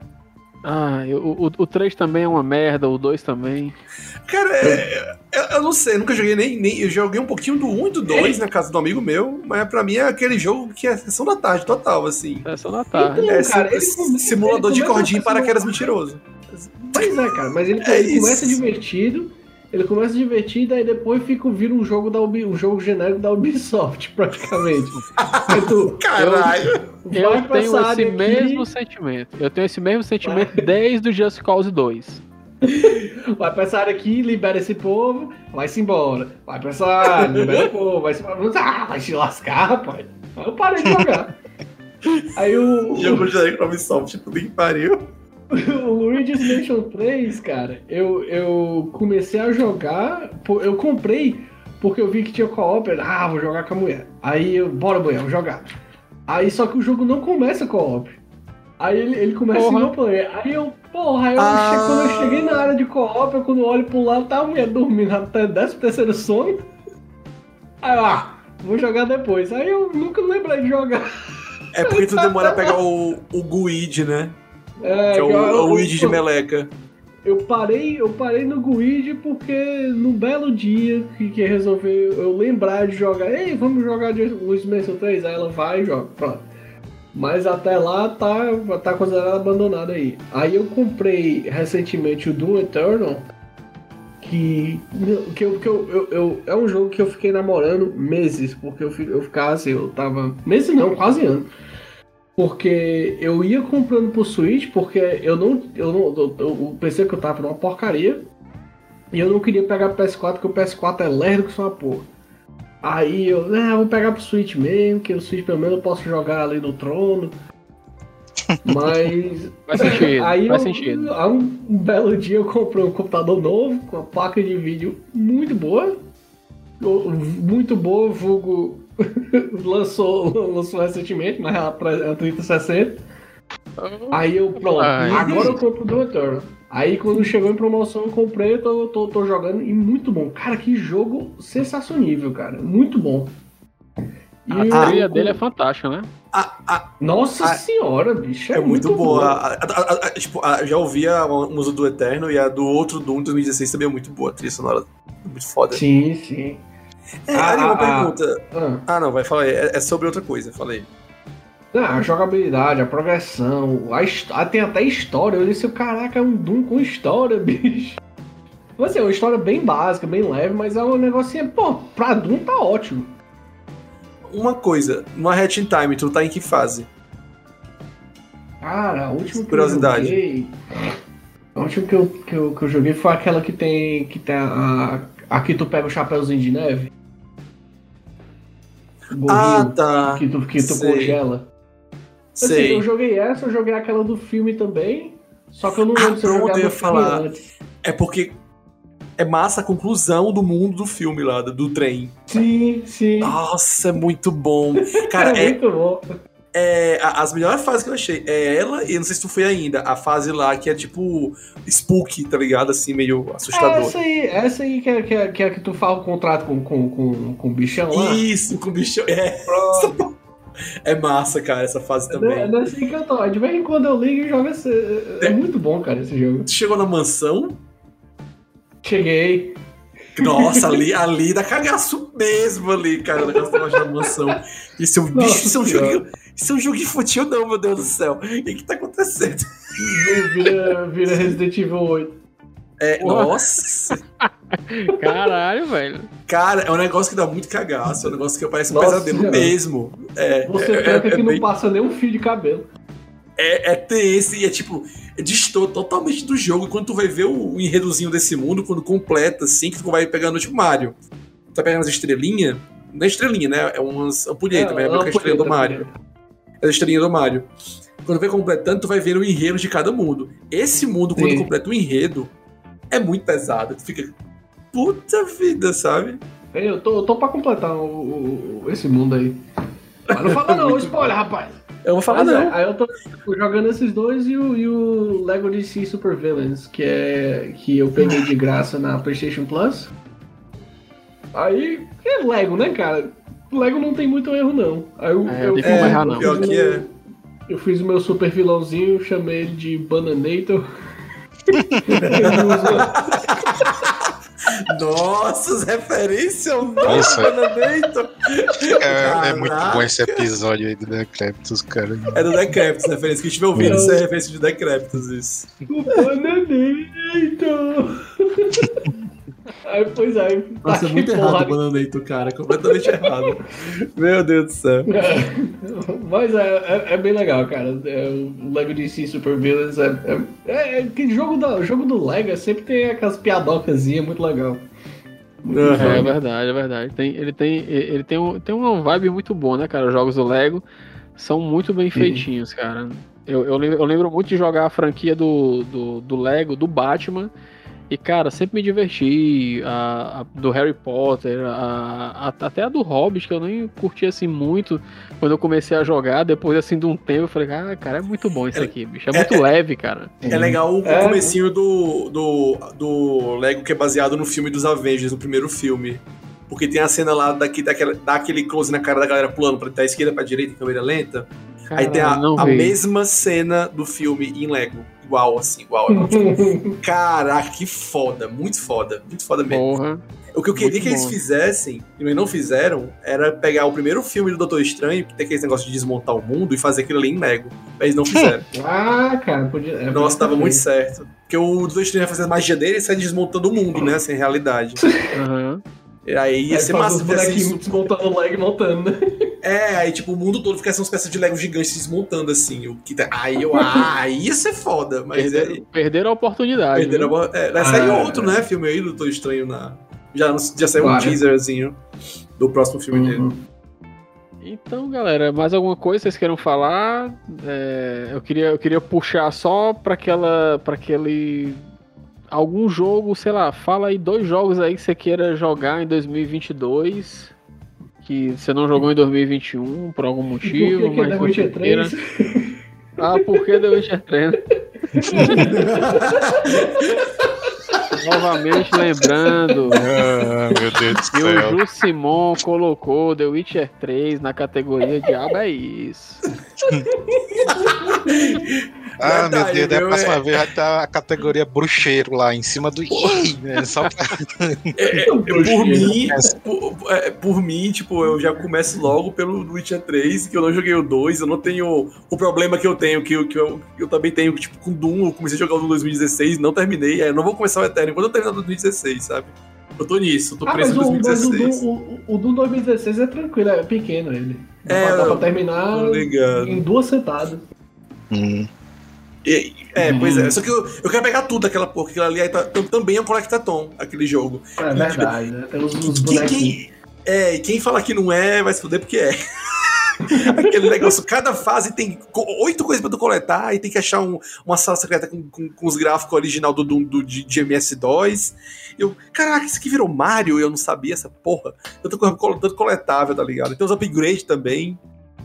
Ah, eu- o, o 3 também é uma merda, o 2 também. Cara, é- eu, eu não sei, nunca joguei nem, nem. Eu joguei um pouquinho do 1 e do 2 na casa do amigo meu, mas pra mim é aquele jogo que é sessão da tarde total, assim. É só na tarde. Então, É cara, ele sim- come- simulador ele de cordinha e a paraquedas simular- mentiroso. Pois é, cara, mas ele, É ele começa divertido, ele começa divertido, aí depois fica vira um jogo da Ubi, um jogo genérico da Ubisoft, praticamente. Tu, Caralho! Eu pra tenho esse aqui, mesmo sentimento. Eu tenho esse mesmo sentimento desde o Just Cause 2. vai pra essa área aqui, libera esse povo, vai-se embora. Vai pra essa área, libera o povo, vai-se embora. Ah, vai se lascar, rapaz. Aí eu parei de jogar. Aí o, Jogo genérico da Ubisoft, tudo que pariu. o Luigi's Mansion 3, cara, eu, eu comecei a jogar, eu comprei porque eu vi que tinha co-op, eu, ah, vou jogar com a mulher. Aí eu, bora mulher, vou jogar. Aí só que o jogo não começa co-op. Aí ele, ele começa Porra. single player. Aí eu, porra, aí eu Ah. che- quando eu cheguei na área de co-op, eu, quando eu olho pro lado, tá a mulher dormindo até 13 terceiro sono. Aí eu, ah, vou jogar depois. Aí eu nunca lembrei de jogar. É porque tu demora a pegar o, o Guide, né? É, Que é o, eu- o Luigi de meleca. Eu parei, eu parei no Guide porque no belo dia que, que resolveu eu lembrar de jogar, ei, vamos jogar de Luiz Mansion 3, aí ela vai e joga, pronto. Mas até lá tá, tá considerado abandonado aí. Aí eu comprei recentemente o Doom Eternal, que, que, eu, que eu, eu, eu- é um jogo que eu fiquei namorando meses, porque eu, eu ficava assim, eu tava. Meses não, quase ano. Porque eu ia comprando pro Switch, porque eu não. Eu não eu- eu- o PC que eu tava era uma porcaria. E eu não queria pegar pro PS4, porque o PS4 é lerdo que só uma porra. Aí eu, ah, vou pegar pro Switch mesmo, que o Switch pelo menos eu posso jogar ali no trono. Mas. Faz sentido, Aí faz eu- sentido. Aí um, belo dia eu comprei um computador novo, com uma placa de vídeo muito boa. Muito boa, vulgo lançou, lançou recentemente, mas é a 3060. Aí eu, pronto, Ai. agora eu compro do Eternal. Aí quando chegou em promoção eu comprei, eu tô, tô, tô jogando e muito bom. Cara, que jogo sensacionível, cara. Muito bom. E A o- trilha dele é fantástica, né? A, a, Nossa a- senhora, bicho. é, muito, boa. A- a- a- a- tipo, a- já ouvi a música do Eterno e a do outro Doom 2016 também é muito boa. A trilha sonora é muito foda. Sim, sim. É, Ah, Ali, uma ah, pergunta. Ah. Ah, não, vai falar. aí. É, é sobre outra coisa, falei. Ah, a jogabilidade, a progressão, a his- ah, tem até história. Eu disse, caraca, é um Doom com história, bicho. Mas assim, é uma história bem básica, bem leve, mas é um negocinho, pô, pra Doom tá ótimo. Uma coisa, no Hatch in Time, tu tá em que fase? Cara, a última que Curiosidade. eu joguei. A última que eu, que, eu, que eu joguei foi aquela que tem. que tem a. Aqui tu pega o chapéuzinho de neve. O Ah, tá. que tu, que tu Sei. congela. Assim, Sei. eu joguei essa, eu joguei aquela do filme também. Só que eu não Ah, lembro se eu pronto, joguei eu ia falar. antes. É porque é massa a conclusão do mundo do filme lá, do- do trem. Sim, sim. Nossa, é muito bom. Cara, é é, muito bom. É as melhores fases que eu achei. É ela, e não sei se tu foi ainda, a fase lá que é tipo Spook, tá ligado? Assim, meio É assustador. essa aí, essa aí que é, que é, que é que tu faz o contrato com, com, com, com o bichão lá. Isso, com o bicho. É, Pronto. é massa, cara, essa fase É também. nessa aí que eu tô. De vez em quando eu ligo e jogo esse. É muito bom, cara, esse jogo. Tu chegou na mansão? Cheguei. Nossa, ali, ali dá cagaço mesmo ali, cara, o negócio da loja da mansão. Isso é um Nossa bicho, isso é um jogo. Isso é um jogo infantil, não, meu Deus do céu. O que, que tá acontecendo? Vira, vira Resident Evil 8. É, Porra. nossa, Caralho, velho. cara, é um negócio que dá muito cagaço. É um negócio que parece um Nossa pesadelo Senhora. mesmo. É, Você é, é, que é não bem- passa nem um fio de cabelo. É, é tenso e é tipo, distou totalmente do jogo. Quando tu vai ver o, o enredozinho desse mundo, quando completa, assim, que tu vai pegando tipo Mario. Tu tá pegando as estrelinhas, não é estrelinha, né? É umas ampulhetas, mas é a estrela do Mario. É a estrelinha do Mario. Quando vai completando, tu vai ver o enredo de cada mundo. Esse mundo, quando Sim. completa o enredo, é muito pesado. Tu fica. Puta vida, sabe? Eu tô, eu tô pra completar o, o- esse mundo aí. Mas não fala não, spoiler, rapaz. Eu vou falar Mas é, não. aí eu tô jogando esses dois e o, e o Lego DC Super Villains, que é que eu peguei de graça na PlayStation Plus. Aí é Lego, né, cara? Lego não tem muito erro não. Aí eu, É, eu, tem como fiz- errar, não. Pior que é. Eu fiz o meu super vilãozinho, chamei ele de Bananator. Ele usa- Nossa, as referências ao Nossa. Bananator. É, é muito bom esse episódio aí do Decreptus, cara. É do Decreptus, referência que estiver ouvindo, isso é referência de Decreptus, isso. o Bananator! Aí, pois é, Nossa, tá é muito errado o. Bananator, cara. Completamente errado. Meu Deus do céu. Mas é, é, é bem legal, cara. É, o Lego DC Super Villains é, é, é, é que jogo, da, jogo do Lego é sempre tem aquelas piadocazinhas muito legal. Muito Aham. É verdade, é verdade. Tem, ele tem, ele tem, um, tem uma vibe muito boa, né, cara? Os jogos do Lego são muito bem feitinhos, cara. Eu, eu, lembro, eu lembro muito de jogar a franquia do, do, do Lego, do Batman. E, cara, sempre me diverti. A, a- do Harry Potter, a, a- até a do Hobbit, que eu nem curti assim muito quando eu comecei a jogar. Depois, assim, de um tempo, eu falei, ah, cara, é muito bom isso É- aqui, bicho. É muito leve, cara. É legal o É. comecinho do, do, do Lego que é baseado no filme dos Avengers, no primeiro filme. Porque tem a cena lá daqui, daquela, dá aquele close na cara da galera pulando pra, da esquerda pra direita em câmera lenta. Aí tem a, a mesma cena do filme em Lego. Igual, assim, igual. Tipo, Caraca, que foda. Muito foda. Muito foda mesmo. Porra. O que eu queria Muito que eles bom. fizessem, e eles não fizeram, era pegar o primeiro filme do Doutor Estranho, que tem aquele negócio de desmontar o mundo, e fazer aquilo ali em Lego. Mas eles não fizeram. Ah, cara, podia. é, Nossa, podia tava muito certo. Porque o Doutor Estranho ia fazer a magia dele e sair desmontando o mundo, né? Sem realidade. Aham. E aí ia Aí ser massa os ter assim, bonequinhos desmontando o Lego e montando, né? É, aí tipo, o mundo todo ficasse uma espécie de Lego gigante se desmontando assim. O que tá- Aí eu. Ah, aí ia ser foda. Mas é. Perderam, perderam a oportunidade. Perderam viu? a- é, vai sair Ah, outro, né? Filme aí do Doutor Estranho na. Já, já saiu um Claro. teaserzinho do próximo filme dele. Uhum. Então, galera, mais alguma coisa vocês queiram falar? É, eu, queria, eu queria puxar só para aquela, para aquele algum jogo, sei lá, fala aí dois jogos aí que você queira jogar em 2022 que você não jogou em 2021 por algum motivo, Por que que mas você queira. 3? Ah, por que The Witcher 3? né? Novamente lembrando Ah, meu Deus que o. Ju Simon colocou The Witcher 3 na categoria Diabo é isso. Ah, meu Deus, da próxima É. vez vai estar a categoria bruxeiro lá em cima do i, né? Só pra... É, é, por mim, por, é, por mim, tipo, eu já começo logo pelo Witcher 3, que eu não joguei o 2, eu não tenho o problema que eu tenho, que, eu- que eu, que eu também tenho, tipo, com Doom, eu comecei a jogar o Doom em 2016, não terminei, aí eu não vou começar o Eterno quando eu terminar o 2016, sabe? Eu tô nisso, eu tô Ah, preso em o, mas o, 2016. Doom, o, o Doom 2016 é tranquilo, é pequeno ele. Dá, É, pra, dá pra terminar em duas sentadas. Hum. E- é, pois é. Só que eu, eu quero pegar tudo daquela porra. Aquilo ali tá- tam- também é um Collectathon, aquele jogo. É verdade, né? Tem os Quem, quem- é, e quem fala que não é, vai se fuder porque é. Aquele negócio, cada fase tem oito coisas pra tu coletar e tem que achar um- uma sala secreta com, com- com os gráficos original do, do, do- de, de MS2. Eu, caraca, isso aqui virou Mario e eu não sabia essa porra. Eu tô com tanto coletável, tá ligado? E tem os upgrades também.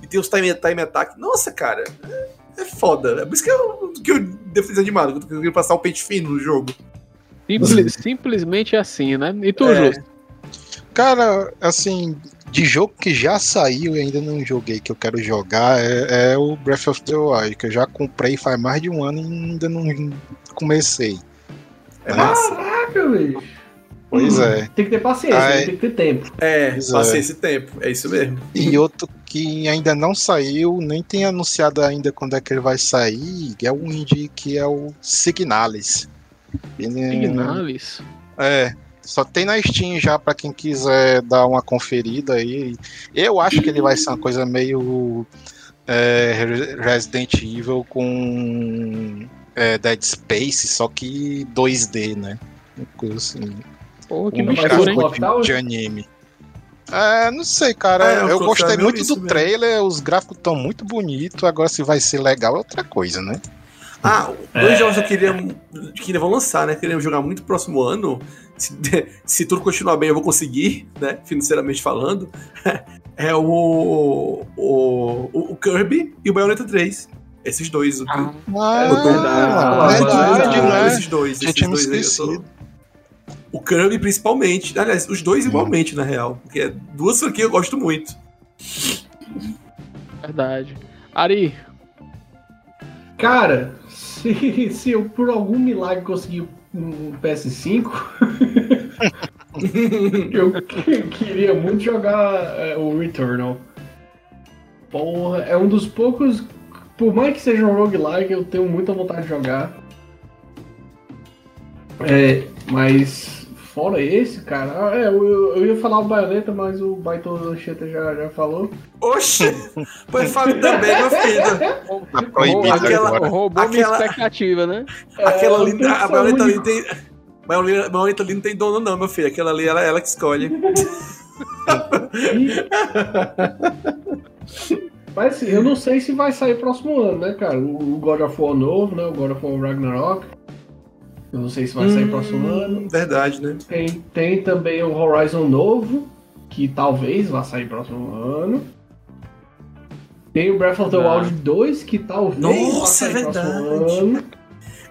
E tem os time, time attack. Nossa, cara, é, é foda. É por isso que eu, que eu desanimado, que eu tô querendo passar o pente fino no jogo. Simples- simplesmente assim, né? E tu, É. Justo? Cara, assim, de jogo que já saiu e ainda não joguei, que eu quero jogar, é, é o Breath of the Wild, que eu já comprei faz mais de um ano e ainda não comecei. É massa. Caraca, bicho. Pois Hum, é. Tem que ter paciência, né? é. tem que ter tempo. É, Pois passei é. esse tempo. É isso mesmo. E outro que ainda não saiu, nem tem anunciado ainda quando é que ele vai sair, é um indie que é o Signalis. Ele é- Signalis. É, só tem na Steam já pra quem quiser dar uma conferida aí. Eu acho que ele vai ser uma coisa meio é, Re- Resident Evil com é, Dead Space, só que 2D, né? Uma coisa assim, Pô, que mistura, hein? o de anime. É, não sei, cara. É, o eu gostei é muito do mesmo. trailer, os gráficos estão muito bonitos. Agora, se vai ser legal, é outra coisa, né? Ah, dois jogos que eu queria que vão lançar, né? Queria jogar muito próximo ano. Se, se tudo continuar bem, eu vou conseguir, né? Financeiramente falando. É o, o, o Kirby e o Bayonetta 3. Esses dois. o- Ah, Ah, verdade. verdade, Ah, né? Esses dois. Já Esses dois aí esquecido. O Kirby, principalmente. Aliás, os dois igualmente, na real. Porque é duas franquias eu gosto muito. verdade. Ari, Cara, se, se eu por algum milagre conseguir um PS5, eu que- queria muito jogar é, o Returnal. Porra, é um dos poucos. Por mais que seja um roguelike, eu tenho muita vontade de jogar. É, mas fora esse, cara, é, eu, eu ia falar o Bayonetta, mas o Baito Anchieta já, já falou. Oxi! Pois Fábio também, meu filho. Tá proibido aquela- agora. roubou minha Aquela- expectativa, né? Aquela É, ali, eu tenho que a ser Bayonetta ali tem. Bayonetta ali não tem dono, não, meu filho. Aquela ali, ela, ela que escolhe. Mas assim, eu não sei se vai sair próximo ano, né, cara? O o God of War novo, né? O God of War Ragnarok. Eu não sei se vai sair Hum, próximo ano. Verdade, né? Tem, tem também o Horizon novo, que talvez vá sair próximo ano. Tem o Breath of the Ah. Wild 2, que talvez vá Nossa, sair é próximo verdade. ano.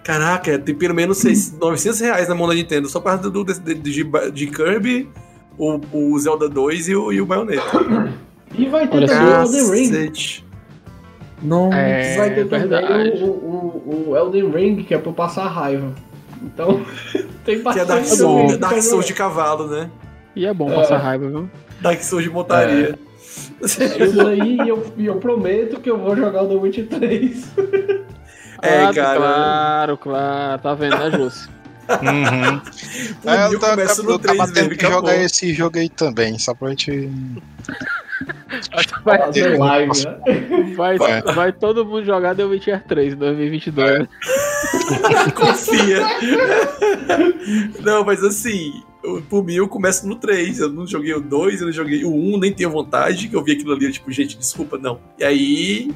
Caraca, tem pelo menos seis- 900 reais na mão da Nintendo, só para do, de, de, de Kirby, o, o Zelda 2 e o, e o Bayonetta. E vai ter Olha também o Elden Ring. Não. É, vai ter também o, o, o Elden Ring, que é pra passar raiva. Então, tem Que é bastante Dark Souls, Dark. Souls de cavalo, né? E é bom É. passar raiva, viu? Dark Souls de montaria. Isso aí, e eu, e eu prometo que eu vou jogar o The Witcher 3. É, Ah, cara. Claro, claro. Tá vendo, né, Júcio? Uhum. É, eu tô, começa no eu 3 tava tendo mesmo, que jogar esse jogo aí também, só pra gente. Vai, Fazer live, né? vai, É. vai todo mundo jogar The Witcher 3 em 2022. né? Confia. não, mas assim, eu- por mim eu começo no 3. Eu não joguei o 2, eu não joguei o 1, nem tenho vontade, que eu vi aquilo ali, eu, tipo, gente, desculpa, não. E aí.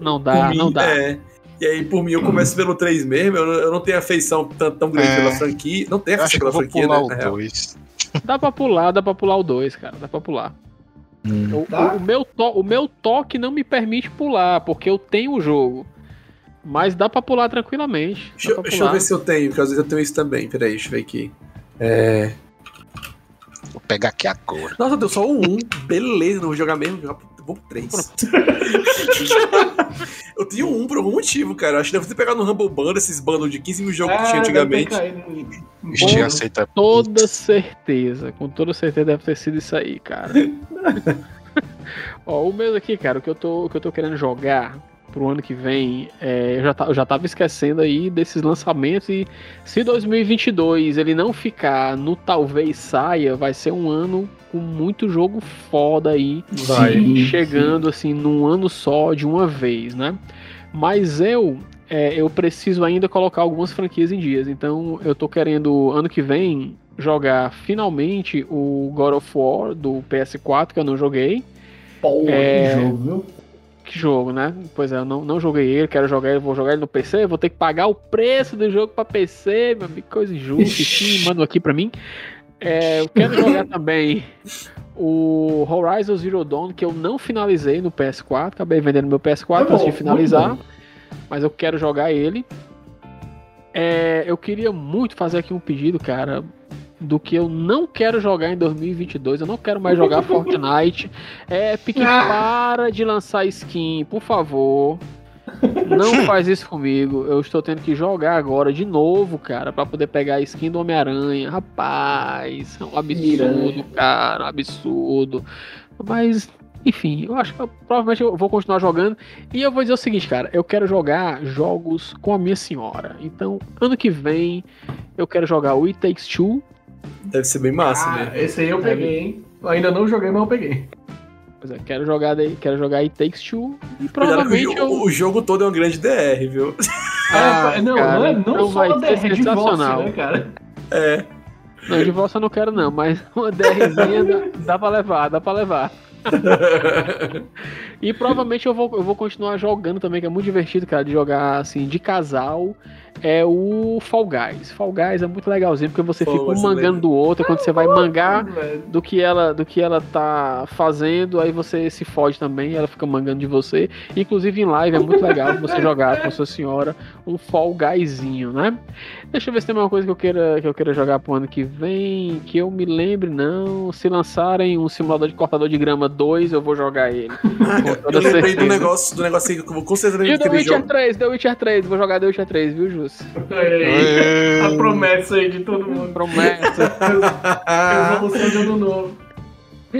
Não dá, mim, não dá. É, e aí, por mim, eu começo pelo 3 mesmo. Eu, não- eu não tenho afeição tão, tão grande É. pela franquia. Não tenho afeição que eu pela vou franquia, pular né? o na real. 2. Dá pra pular, dá pra pular o 2, cara. Dá pra pular. O, Tá. o- o meu to- o meu toque não me permite pular, porque eu tenho o jogo. Mas dá pra pular tranquilamente. Deixa, eu- pra deixa eu pular. ver se eu tenho, porque às vezes eu tenho isso também. Peraí, deixa eu ver aqui. É. Vou pegar aqui agora. Nossa, eu tenho só o 1. Beleza, não vou jogar mesmo. Vou jogar pro 3. eu tinha um por algum motivo, cara. Acho que deve ter pegado no Humble Bundle, esses bundles de 15 mil jogos que tinha É, antigamente. Steam bom. aceita. Toda certeza, com toda certeza deve ter sido isso aí, cara. Ó, o meu aqui, cara, o que eu tô, o que eu tô querendo jogar pro ano que vem, é, eu, já eu já tava esquecendo aí desses lançamentos e se 2022 ele não ficar no talvez saia, vai ser um ano com muito jogo foda aí Vai. Sim, chegando assim num ano só de uma vez, né? Mas eu, é, eu preciso ainda colocar algumas franquias em dias. Então eu tô querendo, ano que vem, jogar finalmente o God of War do PS4, que eu não joguei. Pô, É. que jogo, viu? Que jogo, né? Pois é, eu não, não joguei ele, quero jogar ele, vou jogar ele no PC, vou ter que pagar o preço do jogo pra PC, meu amigo, coisa injusta, sim, manda aqui pra mim. É, eu quero jogar também o Horizon Zero Dawn, que eu não finalizei no PS4, acabei vendendo meu PS4 É bom, antes de finalizar, mas eu quero jogar ele. É, eu queria muito fazer aqui um pedido, cara, do que eu não quero jogar em 2022. Eu não quero mais jogar Fortnite. Epic, Ah. para de lançar skin, por favor. Não faz isso comigo. Eu estou tendo que jogar agora de novo, cara, pra poder pegar a skin do Homem-Aranha. Rapaz, é um absurdo, cara, um absurdo. Mas, enfim, eu acho que eu- provavelmente eu vou continuar jogando. E eu vou dizer o seguinte, cara, eu quero jogar jogos com a minha senhora. Então, ano que vem, eu quero jogar o It Takes Two. Deve ser bem massa, Ah, né? esse aí eu peguei, hein? Eu ainda não joguei, mas eu peguei. Pois é, quero jogar, daí- quero jogar Takes Two. E que o, provavelmente eu. jogo, o jogo todo é um grande DR, viu? Ah, É, não, cara, não, é- não então só vai ser DR, é divórcio, né, cara? É. Não, de volta eu não quero, não, mas uma DRzinha dá, dá pra levar, dá pra levar. E provavelmente eu vou, eu vou continuar jogando também, que é muito divertido, cara, de jogar assim, de casal. É o Fall Guys. Fall Guys é muito legalzinho, porque você Fall fica um é mangando do outro, quando você vai mangar do que ela do que ela tá fazendo, aí você se fode também, ela fica mangando de você. Inclusive em live é muito legal você jogar com a sua senhora um Fall Guyzinho, né? Deixa eu ver se tem alguma coisa que eu queira que eu queira jogar pro ano que vem, que eu me lembre não. Se lançarem um simulador de cortador de grama 2, eu vou jogar ele. Eu lembrei do certeza. negócio, do negócio aí que eu vou com certeza E o The Witcher jogo. 3, The Witcher 3, vou jogar The Witcher 3, viu, Jus? Aí, a promessa aí de todo mundo. Promessa. Resolução de ano novo.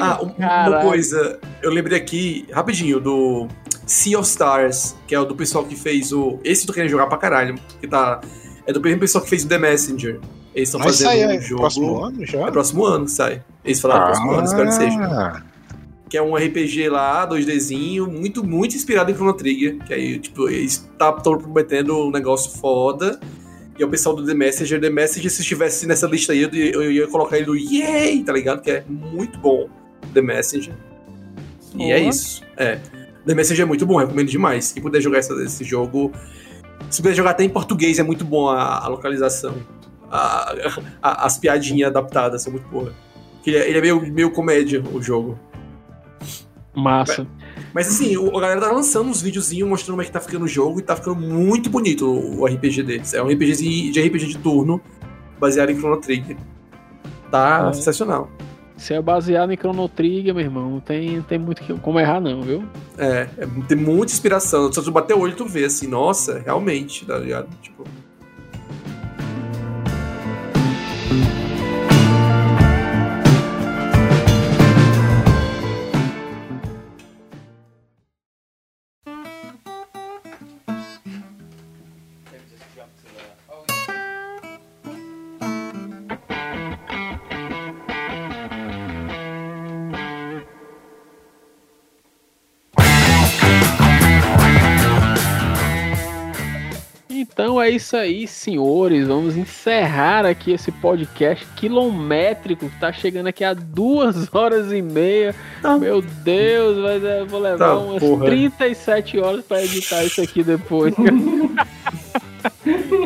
Ah, um- uma coisa, eu lembrei aqui, rapidinho, do Sea of Stars, que é o do pessoal que fez o. Esse eu tô querendo jogar pra caralho, que tá. É do mesmo pessoal que fez o The Messenger. Eles estão fazendo aí um é jogo. próximo ano já? É próximo ano que sai. Eles falaram próximo ano, espero que seja. Que é um RPG lá, 2Dzinho, muito, muito inspirado em Chrono Trigger. Que aí, tipo, eles estão prometendo um negócio foda. E é o pessoal do The Messenger. The Messenger, se estivesse nessa lista aí, eu, eu ia colocar ele no Yay, tá ligado? Que é muito bom, The Messenger. E é isso. É. The Messenger é muito bom, recomendo demais. Quem puder jogar essa- esse jogo. Se puder jogar até em português, é muito bom a, a localização. A- a- as piadinhas adaptadas são muito boas. Ele é, ele é meio, meio comédia, o jogo. Massa. Mas assim, o, a galera tá lançando uns videozinhos mostrando como é que tá ficando o jogo e tá ficando muito bonito o, RPG deles. É um RPG de RPG de turno, baseado em Chrono Trigger. Tá É. sensacional. Se é baseado em Chrono Trigger, meu irmão, não tem, tem muito que- como errar, não, viu? É, é, tem muita inspiração. Só tu bater o olho e tu vê assim, nossa, realmente, tá ligado? Tipo. É isso aí, senhores. Vamos encerrar aqui esse podcast quilométrico que tá chegando aqui a duas horas e meia. Tá. Meu Deus, mas eu vou levar Tá, umas porra. 37 horas pra editar isso aqui depois.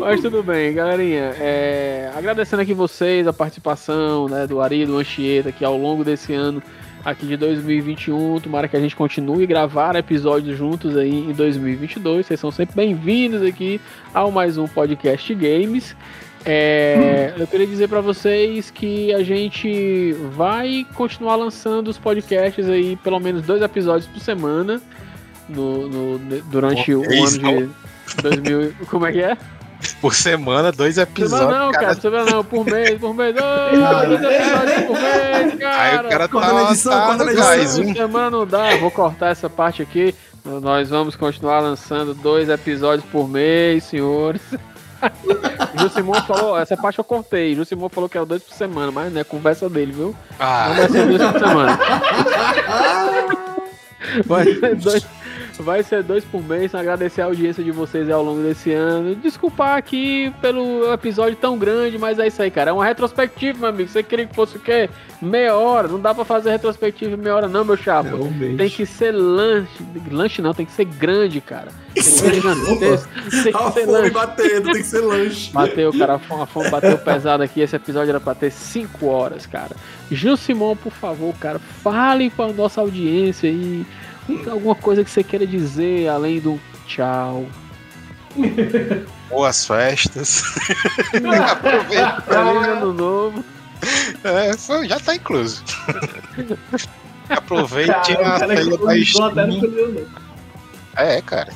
Mas tudo bem, galerinha. É, agradecendo aqui vocês, a participação né, do Ari, do Anchieta, que ao longo desse ano aqui de 2021, tomara que a gente continue a gravar episódios juntos aí em 2022. Vocês são sempre bem-vindos aqui ao mais um podcast Games. É, Eu queria dizer para vocês que a gente vai continuar lançando os podcasts aí, pelo menos dois episódios por semana, no, no- durante o É isso, ano de 2000. Como é que é? Por semana, dois episódios. Semana não, cara. cara, semana não, por mês, por mês, dois, dois episódios por mês, cara. Aí o cara Corta na tá, edição, tá corta na edição. hein? Semana não dá, vou cortar essa parte aqui. Nós vamos continuar lançando dois episódios por mês, senhores. Jusimon falou, essa parte eu cortei. Jusimon falou que é dois por semana, mas não é conversa dele, viu? Não Ah, vai ser dois por semana. Vai ser dois, Vai ser dois por mês. Agradecer a audiência de vocês ao longo desse ano. Desculpar aqui pelo episódio tão grande, mas é isso aí, cara. É uma retrospectiva, meu amigo. Você queria que fosse o quê? Meia hora. Não dá pra fazer retrospectiva em meia hora, não, meu chapa. Tem que ser lanche. Lanche não, tem que ser grande, cara. Tem que ser gigantesco. Tem A que ser fome lanche. batendo, tem que ser lanche. Bateu, cara, a fome, a fome bateu pesado aqui. Esse episódio era pra ter 5 horas, cara. Gil Simão, por favor, cara, fale com a nossa audiência aí. Alguma coisa que você queira dizer, além do tchau. Boas festas. Aproveita. Feliz ano novo. É, foi- já tá incluso. Aproveite Cara, a ceia da Steam. É, cara.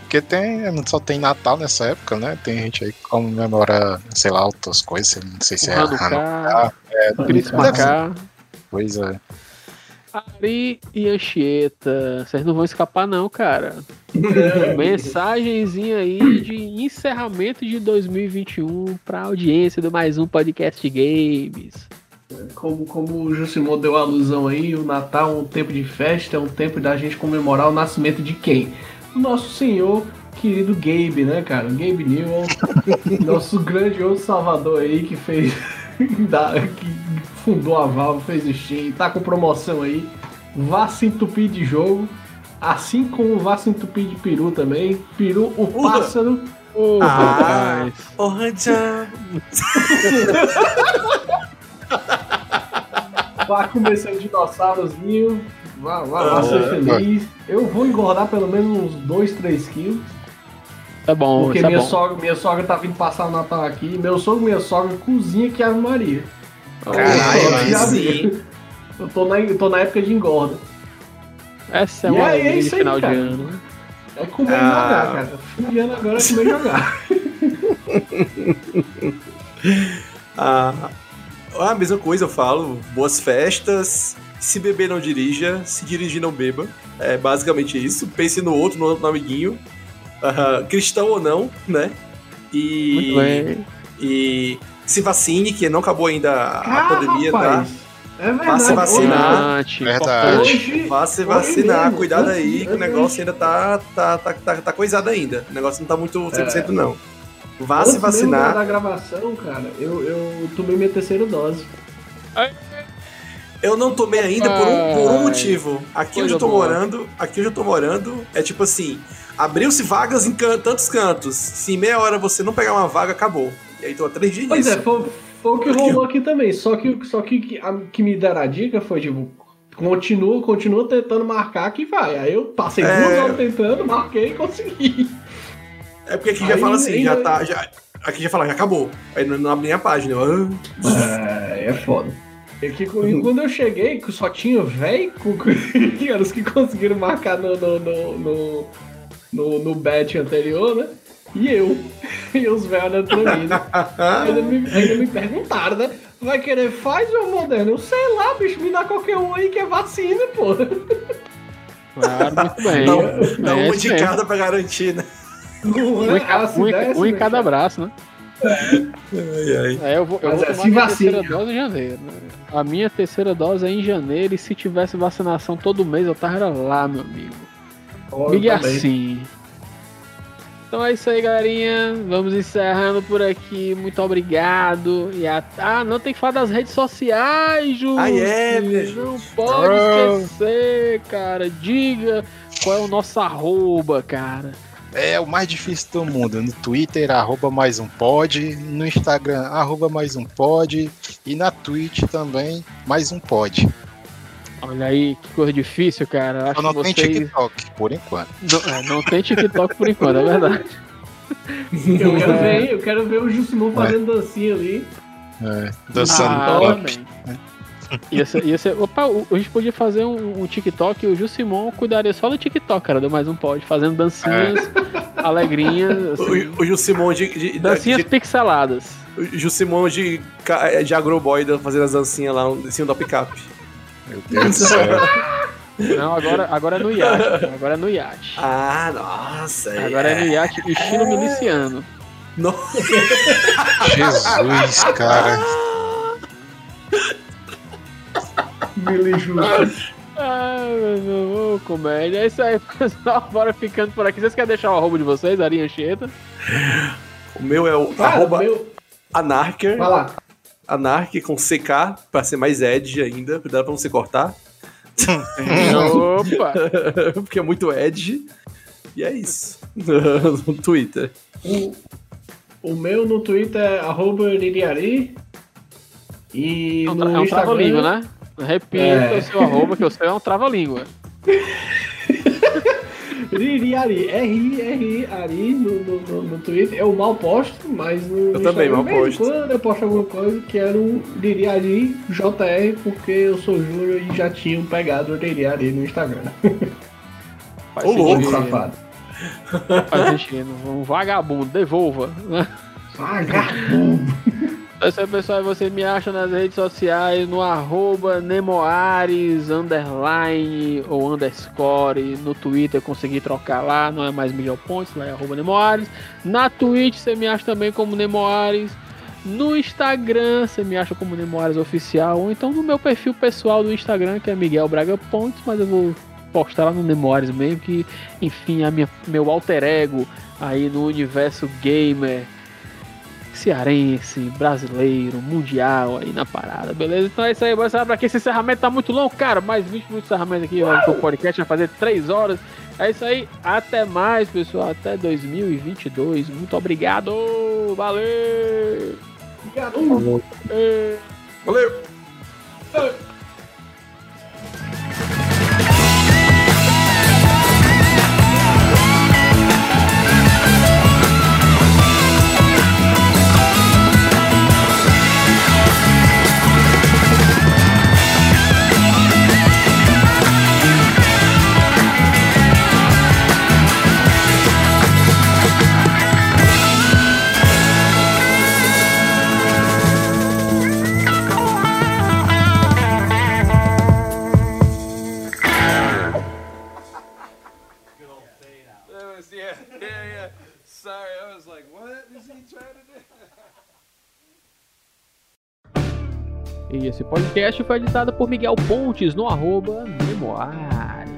Porque tem, não só tem Natal nessa época, né? Tem gente aí que comemora, sei lá, outras coisas, não sei se O é Hanukkah, Hanukkah, é, Christmas K, coisa. Ari e Anchieta. Vocês não vão escapar, não, cara. Mensagenzinha aí de encerramento de 2021 pra audiência do mais um podcast games. Como, como o Jusimô deu a alusão aí, o Natal é um tempo de festa, é um tempo da gente comemorar o nascimento de quem? Nosso senhor querido Gabe, né, cara? Gabe Newell, nosso grandioso salvador aí que fez. da- que fundou a Valve, fez o Steam, tá com promoção aí. Vá se entupir de jogo. Assim como vá se entupir de peru também. Peru, o pássaro. Ô, Ah. rapaz. Oh. Vá comer seu dinossaurozinho. Vá, vá, vá ser Ah, feliz. Eu vou engordar pelo menos uns 2, 3 quilos. Tá bom, Porque tá minha, bom. sogra, minha sogra tá vindo passar o Natal aqui. Meu sogro e minha sogra cozinha que Ave Maria. Caralho, aí sim. Eu tô na, eu tô na época de engorda. Essa é uma aí, é isso aí, final cara. de ano. né? É comer e Ah. jogar, cara. Fim de ano agora é comer jogar. Ah, a mesma coisa eu falo. Boas festas. Se beber, não dirija. Se dirigir, não beba. É basicamente isso. Pense no outro, no, no amiguinho. Ah, cristão ou não, né? E, Muito bem. e se vacine, que não acabou ainda a Ah, pandemia, tá? É verdade. Vá se vacinar. Verdade. Hoje, Vá se hoje vacinar, mesmo, cuidado aí, que o negócio ainda tá, tá, tá, tá, tá coisado ainda. O negócio não tá muito 100% não. Vá antes se vacinar. mesmo da gravação, cara, eu, eu tomei minha terceira dose. Eu não tomei ainda por um, por um Ai, motivo. Aqui onde eu tô boa. morando, aqui onde eu tô morando, é tipo assim, abriu-se vagas em can- tantos cantos. Se em meia hora você não pegar uma vaga, acabou. E aí tô há três dias Pois nisso. é, foi, foi o que rolou aqui também. Só que, só que que- a que me deram a dica foi, tipo, continua, continua tentando marcar que vai. Aí eu passei É. duas horas tentando, marquei e consegui. É porque aqui já Aí fala assim, ainda- já tá. Já, aqui já fala, já acabou. Aí não, abre nem a página. Eu, É, é foda. É que quando eu cheguei, que só tinha com- que eram os que conseguiram marcar no, no, no, no, no, no bet anterior, né? E eu. E os velhos olhando pra mim, né? Ainda me, ainda me perguntaram, né? Vai querer faz ou moderno? Eu sei lá, bicho, me dá qualquer um aí que é vacina, pô. Claro, muito bem. dá, Muito um- dá uma é de cada pra garantir, né? Não Um em, é? ca- se um desse, um em né, cada braço, né? Ai, ai. É, eu vou, eu Mas vou é, tomar se minha vacina. terceira dose em janeiro. né? A minha terceira dose é em janeiro e se tivesse vacinação todo mês eu tava lá, meu amigo. Ó, eu Migue também. assim. Então é isso aí, galerinha. Vamos encerrando por aqui. Muito obrigado. E a... Ah, não tem que falar das redes sociais, Ju. Ah, é, minha Não pode Ah. esquecer, cara. Diga qual é o nosso arroba, cara. É o mais difícil do mundo. No Twitter, arroba mais um pod. No Instagram, arroba mais um pod. E na Twitch também, mais um pod. Olha aí, que coisa difícil, cara. Acho não que tem vocês... TikTok, por enquanto. Não, é, não tem TikTok por enquanto, é verdade. Eu quero ver, eu quero ver o Jusimon fazendo dancinha ali. É, dançando Ah, também. Ia ser, ia ser, opa, a gente podia fazer um, um TikTok e o Jusimon cuidaria só do TikTok, cara, do mais um pod, fazendo dancinhas alegrinhas, assim, O, o de, de, dancinhas de, pixeladas. o Gilcimon de, de agroboy fazendo as dancinhas lá em cima da picape. Meu Deus do céu. Não, agora, agora é no iate, agora é no iate. Ah, nossa. Agora é no iate, estilo miliciano. No- Jesus, cara. Billy Justo. Ah, Ô, comédia. É isso aí, pessoal. Bora ficando por aqui. Vocês querem deixar o arroba de vocês, Arinha Anchieta? O meu é o Cara, arroba meu... Anarker. Vai lá. Anark com CK, pra ser mais edge ainda. Cuidado pra não se cortar. Opa! Porque é muito edge. E é isso. no Twitter. O, o meu no Twitter é arroba Liriari. E É um, no é um Instagram... trava-língua, né? Repita É. o seu arroba, que o seu é um trava-língua. Ririari, R-I-R-I, Ari no, no, no, no Twitter. Eu mal posto, mas no Eu também mal posto. Quando eu posto alguma coisa, que era o Ririari JR, porque eu sou Júnior e já tinham pegado o Ririari no Instagram. Faz Ô, louco, safado. Faz. Um vagabundo, devolva. né? Vagabundo. Aí, pessoal. Você me acha nas redes sociais no arroba Nemoares, underline ou underscore. No Twitter consegui trocar lá, não é mais Miguel Pontes, lá é arroba Nemoares. Na Twitch você me acha também como Nemoares. No Instagram você me acha como Nemoares Oficial. Ou então no meu perfil pessoal do Instagram, que é Miguel Braga Pontes, mas eu vou postar lá no Nemoares mesmo, que enfim, é minha, meu alter ego aí no universo gamer cearense, brasileiro, mundial aí na parada, beleza? Então é isso aí, bora saber pra que esse encerramento tá muito longo, cara. Mais 20 minutos de encerramento aqui, ó, o podcast vai fazer 3 horas. É isso aí, até mais, pessoal. Até 2022. Muito obrigado, valeu! Obrigado. Ê. Valeu! yeah, E esse podcast foi editado por Miguel Pontes no arroba Memoares.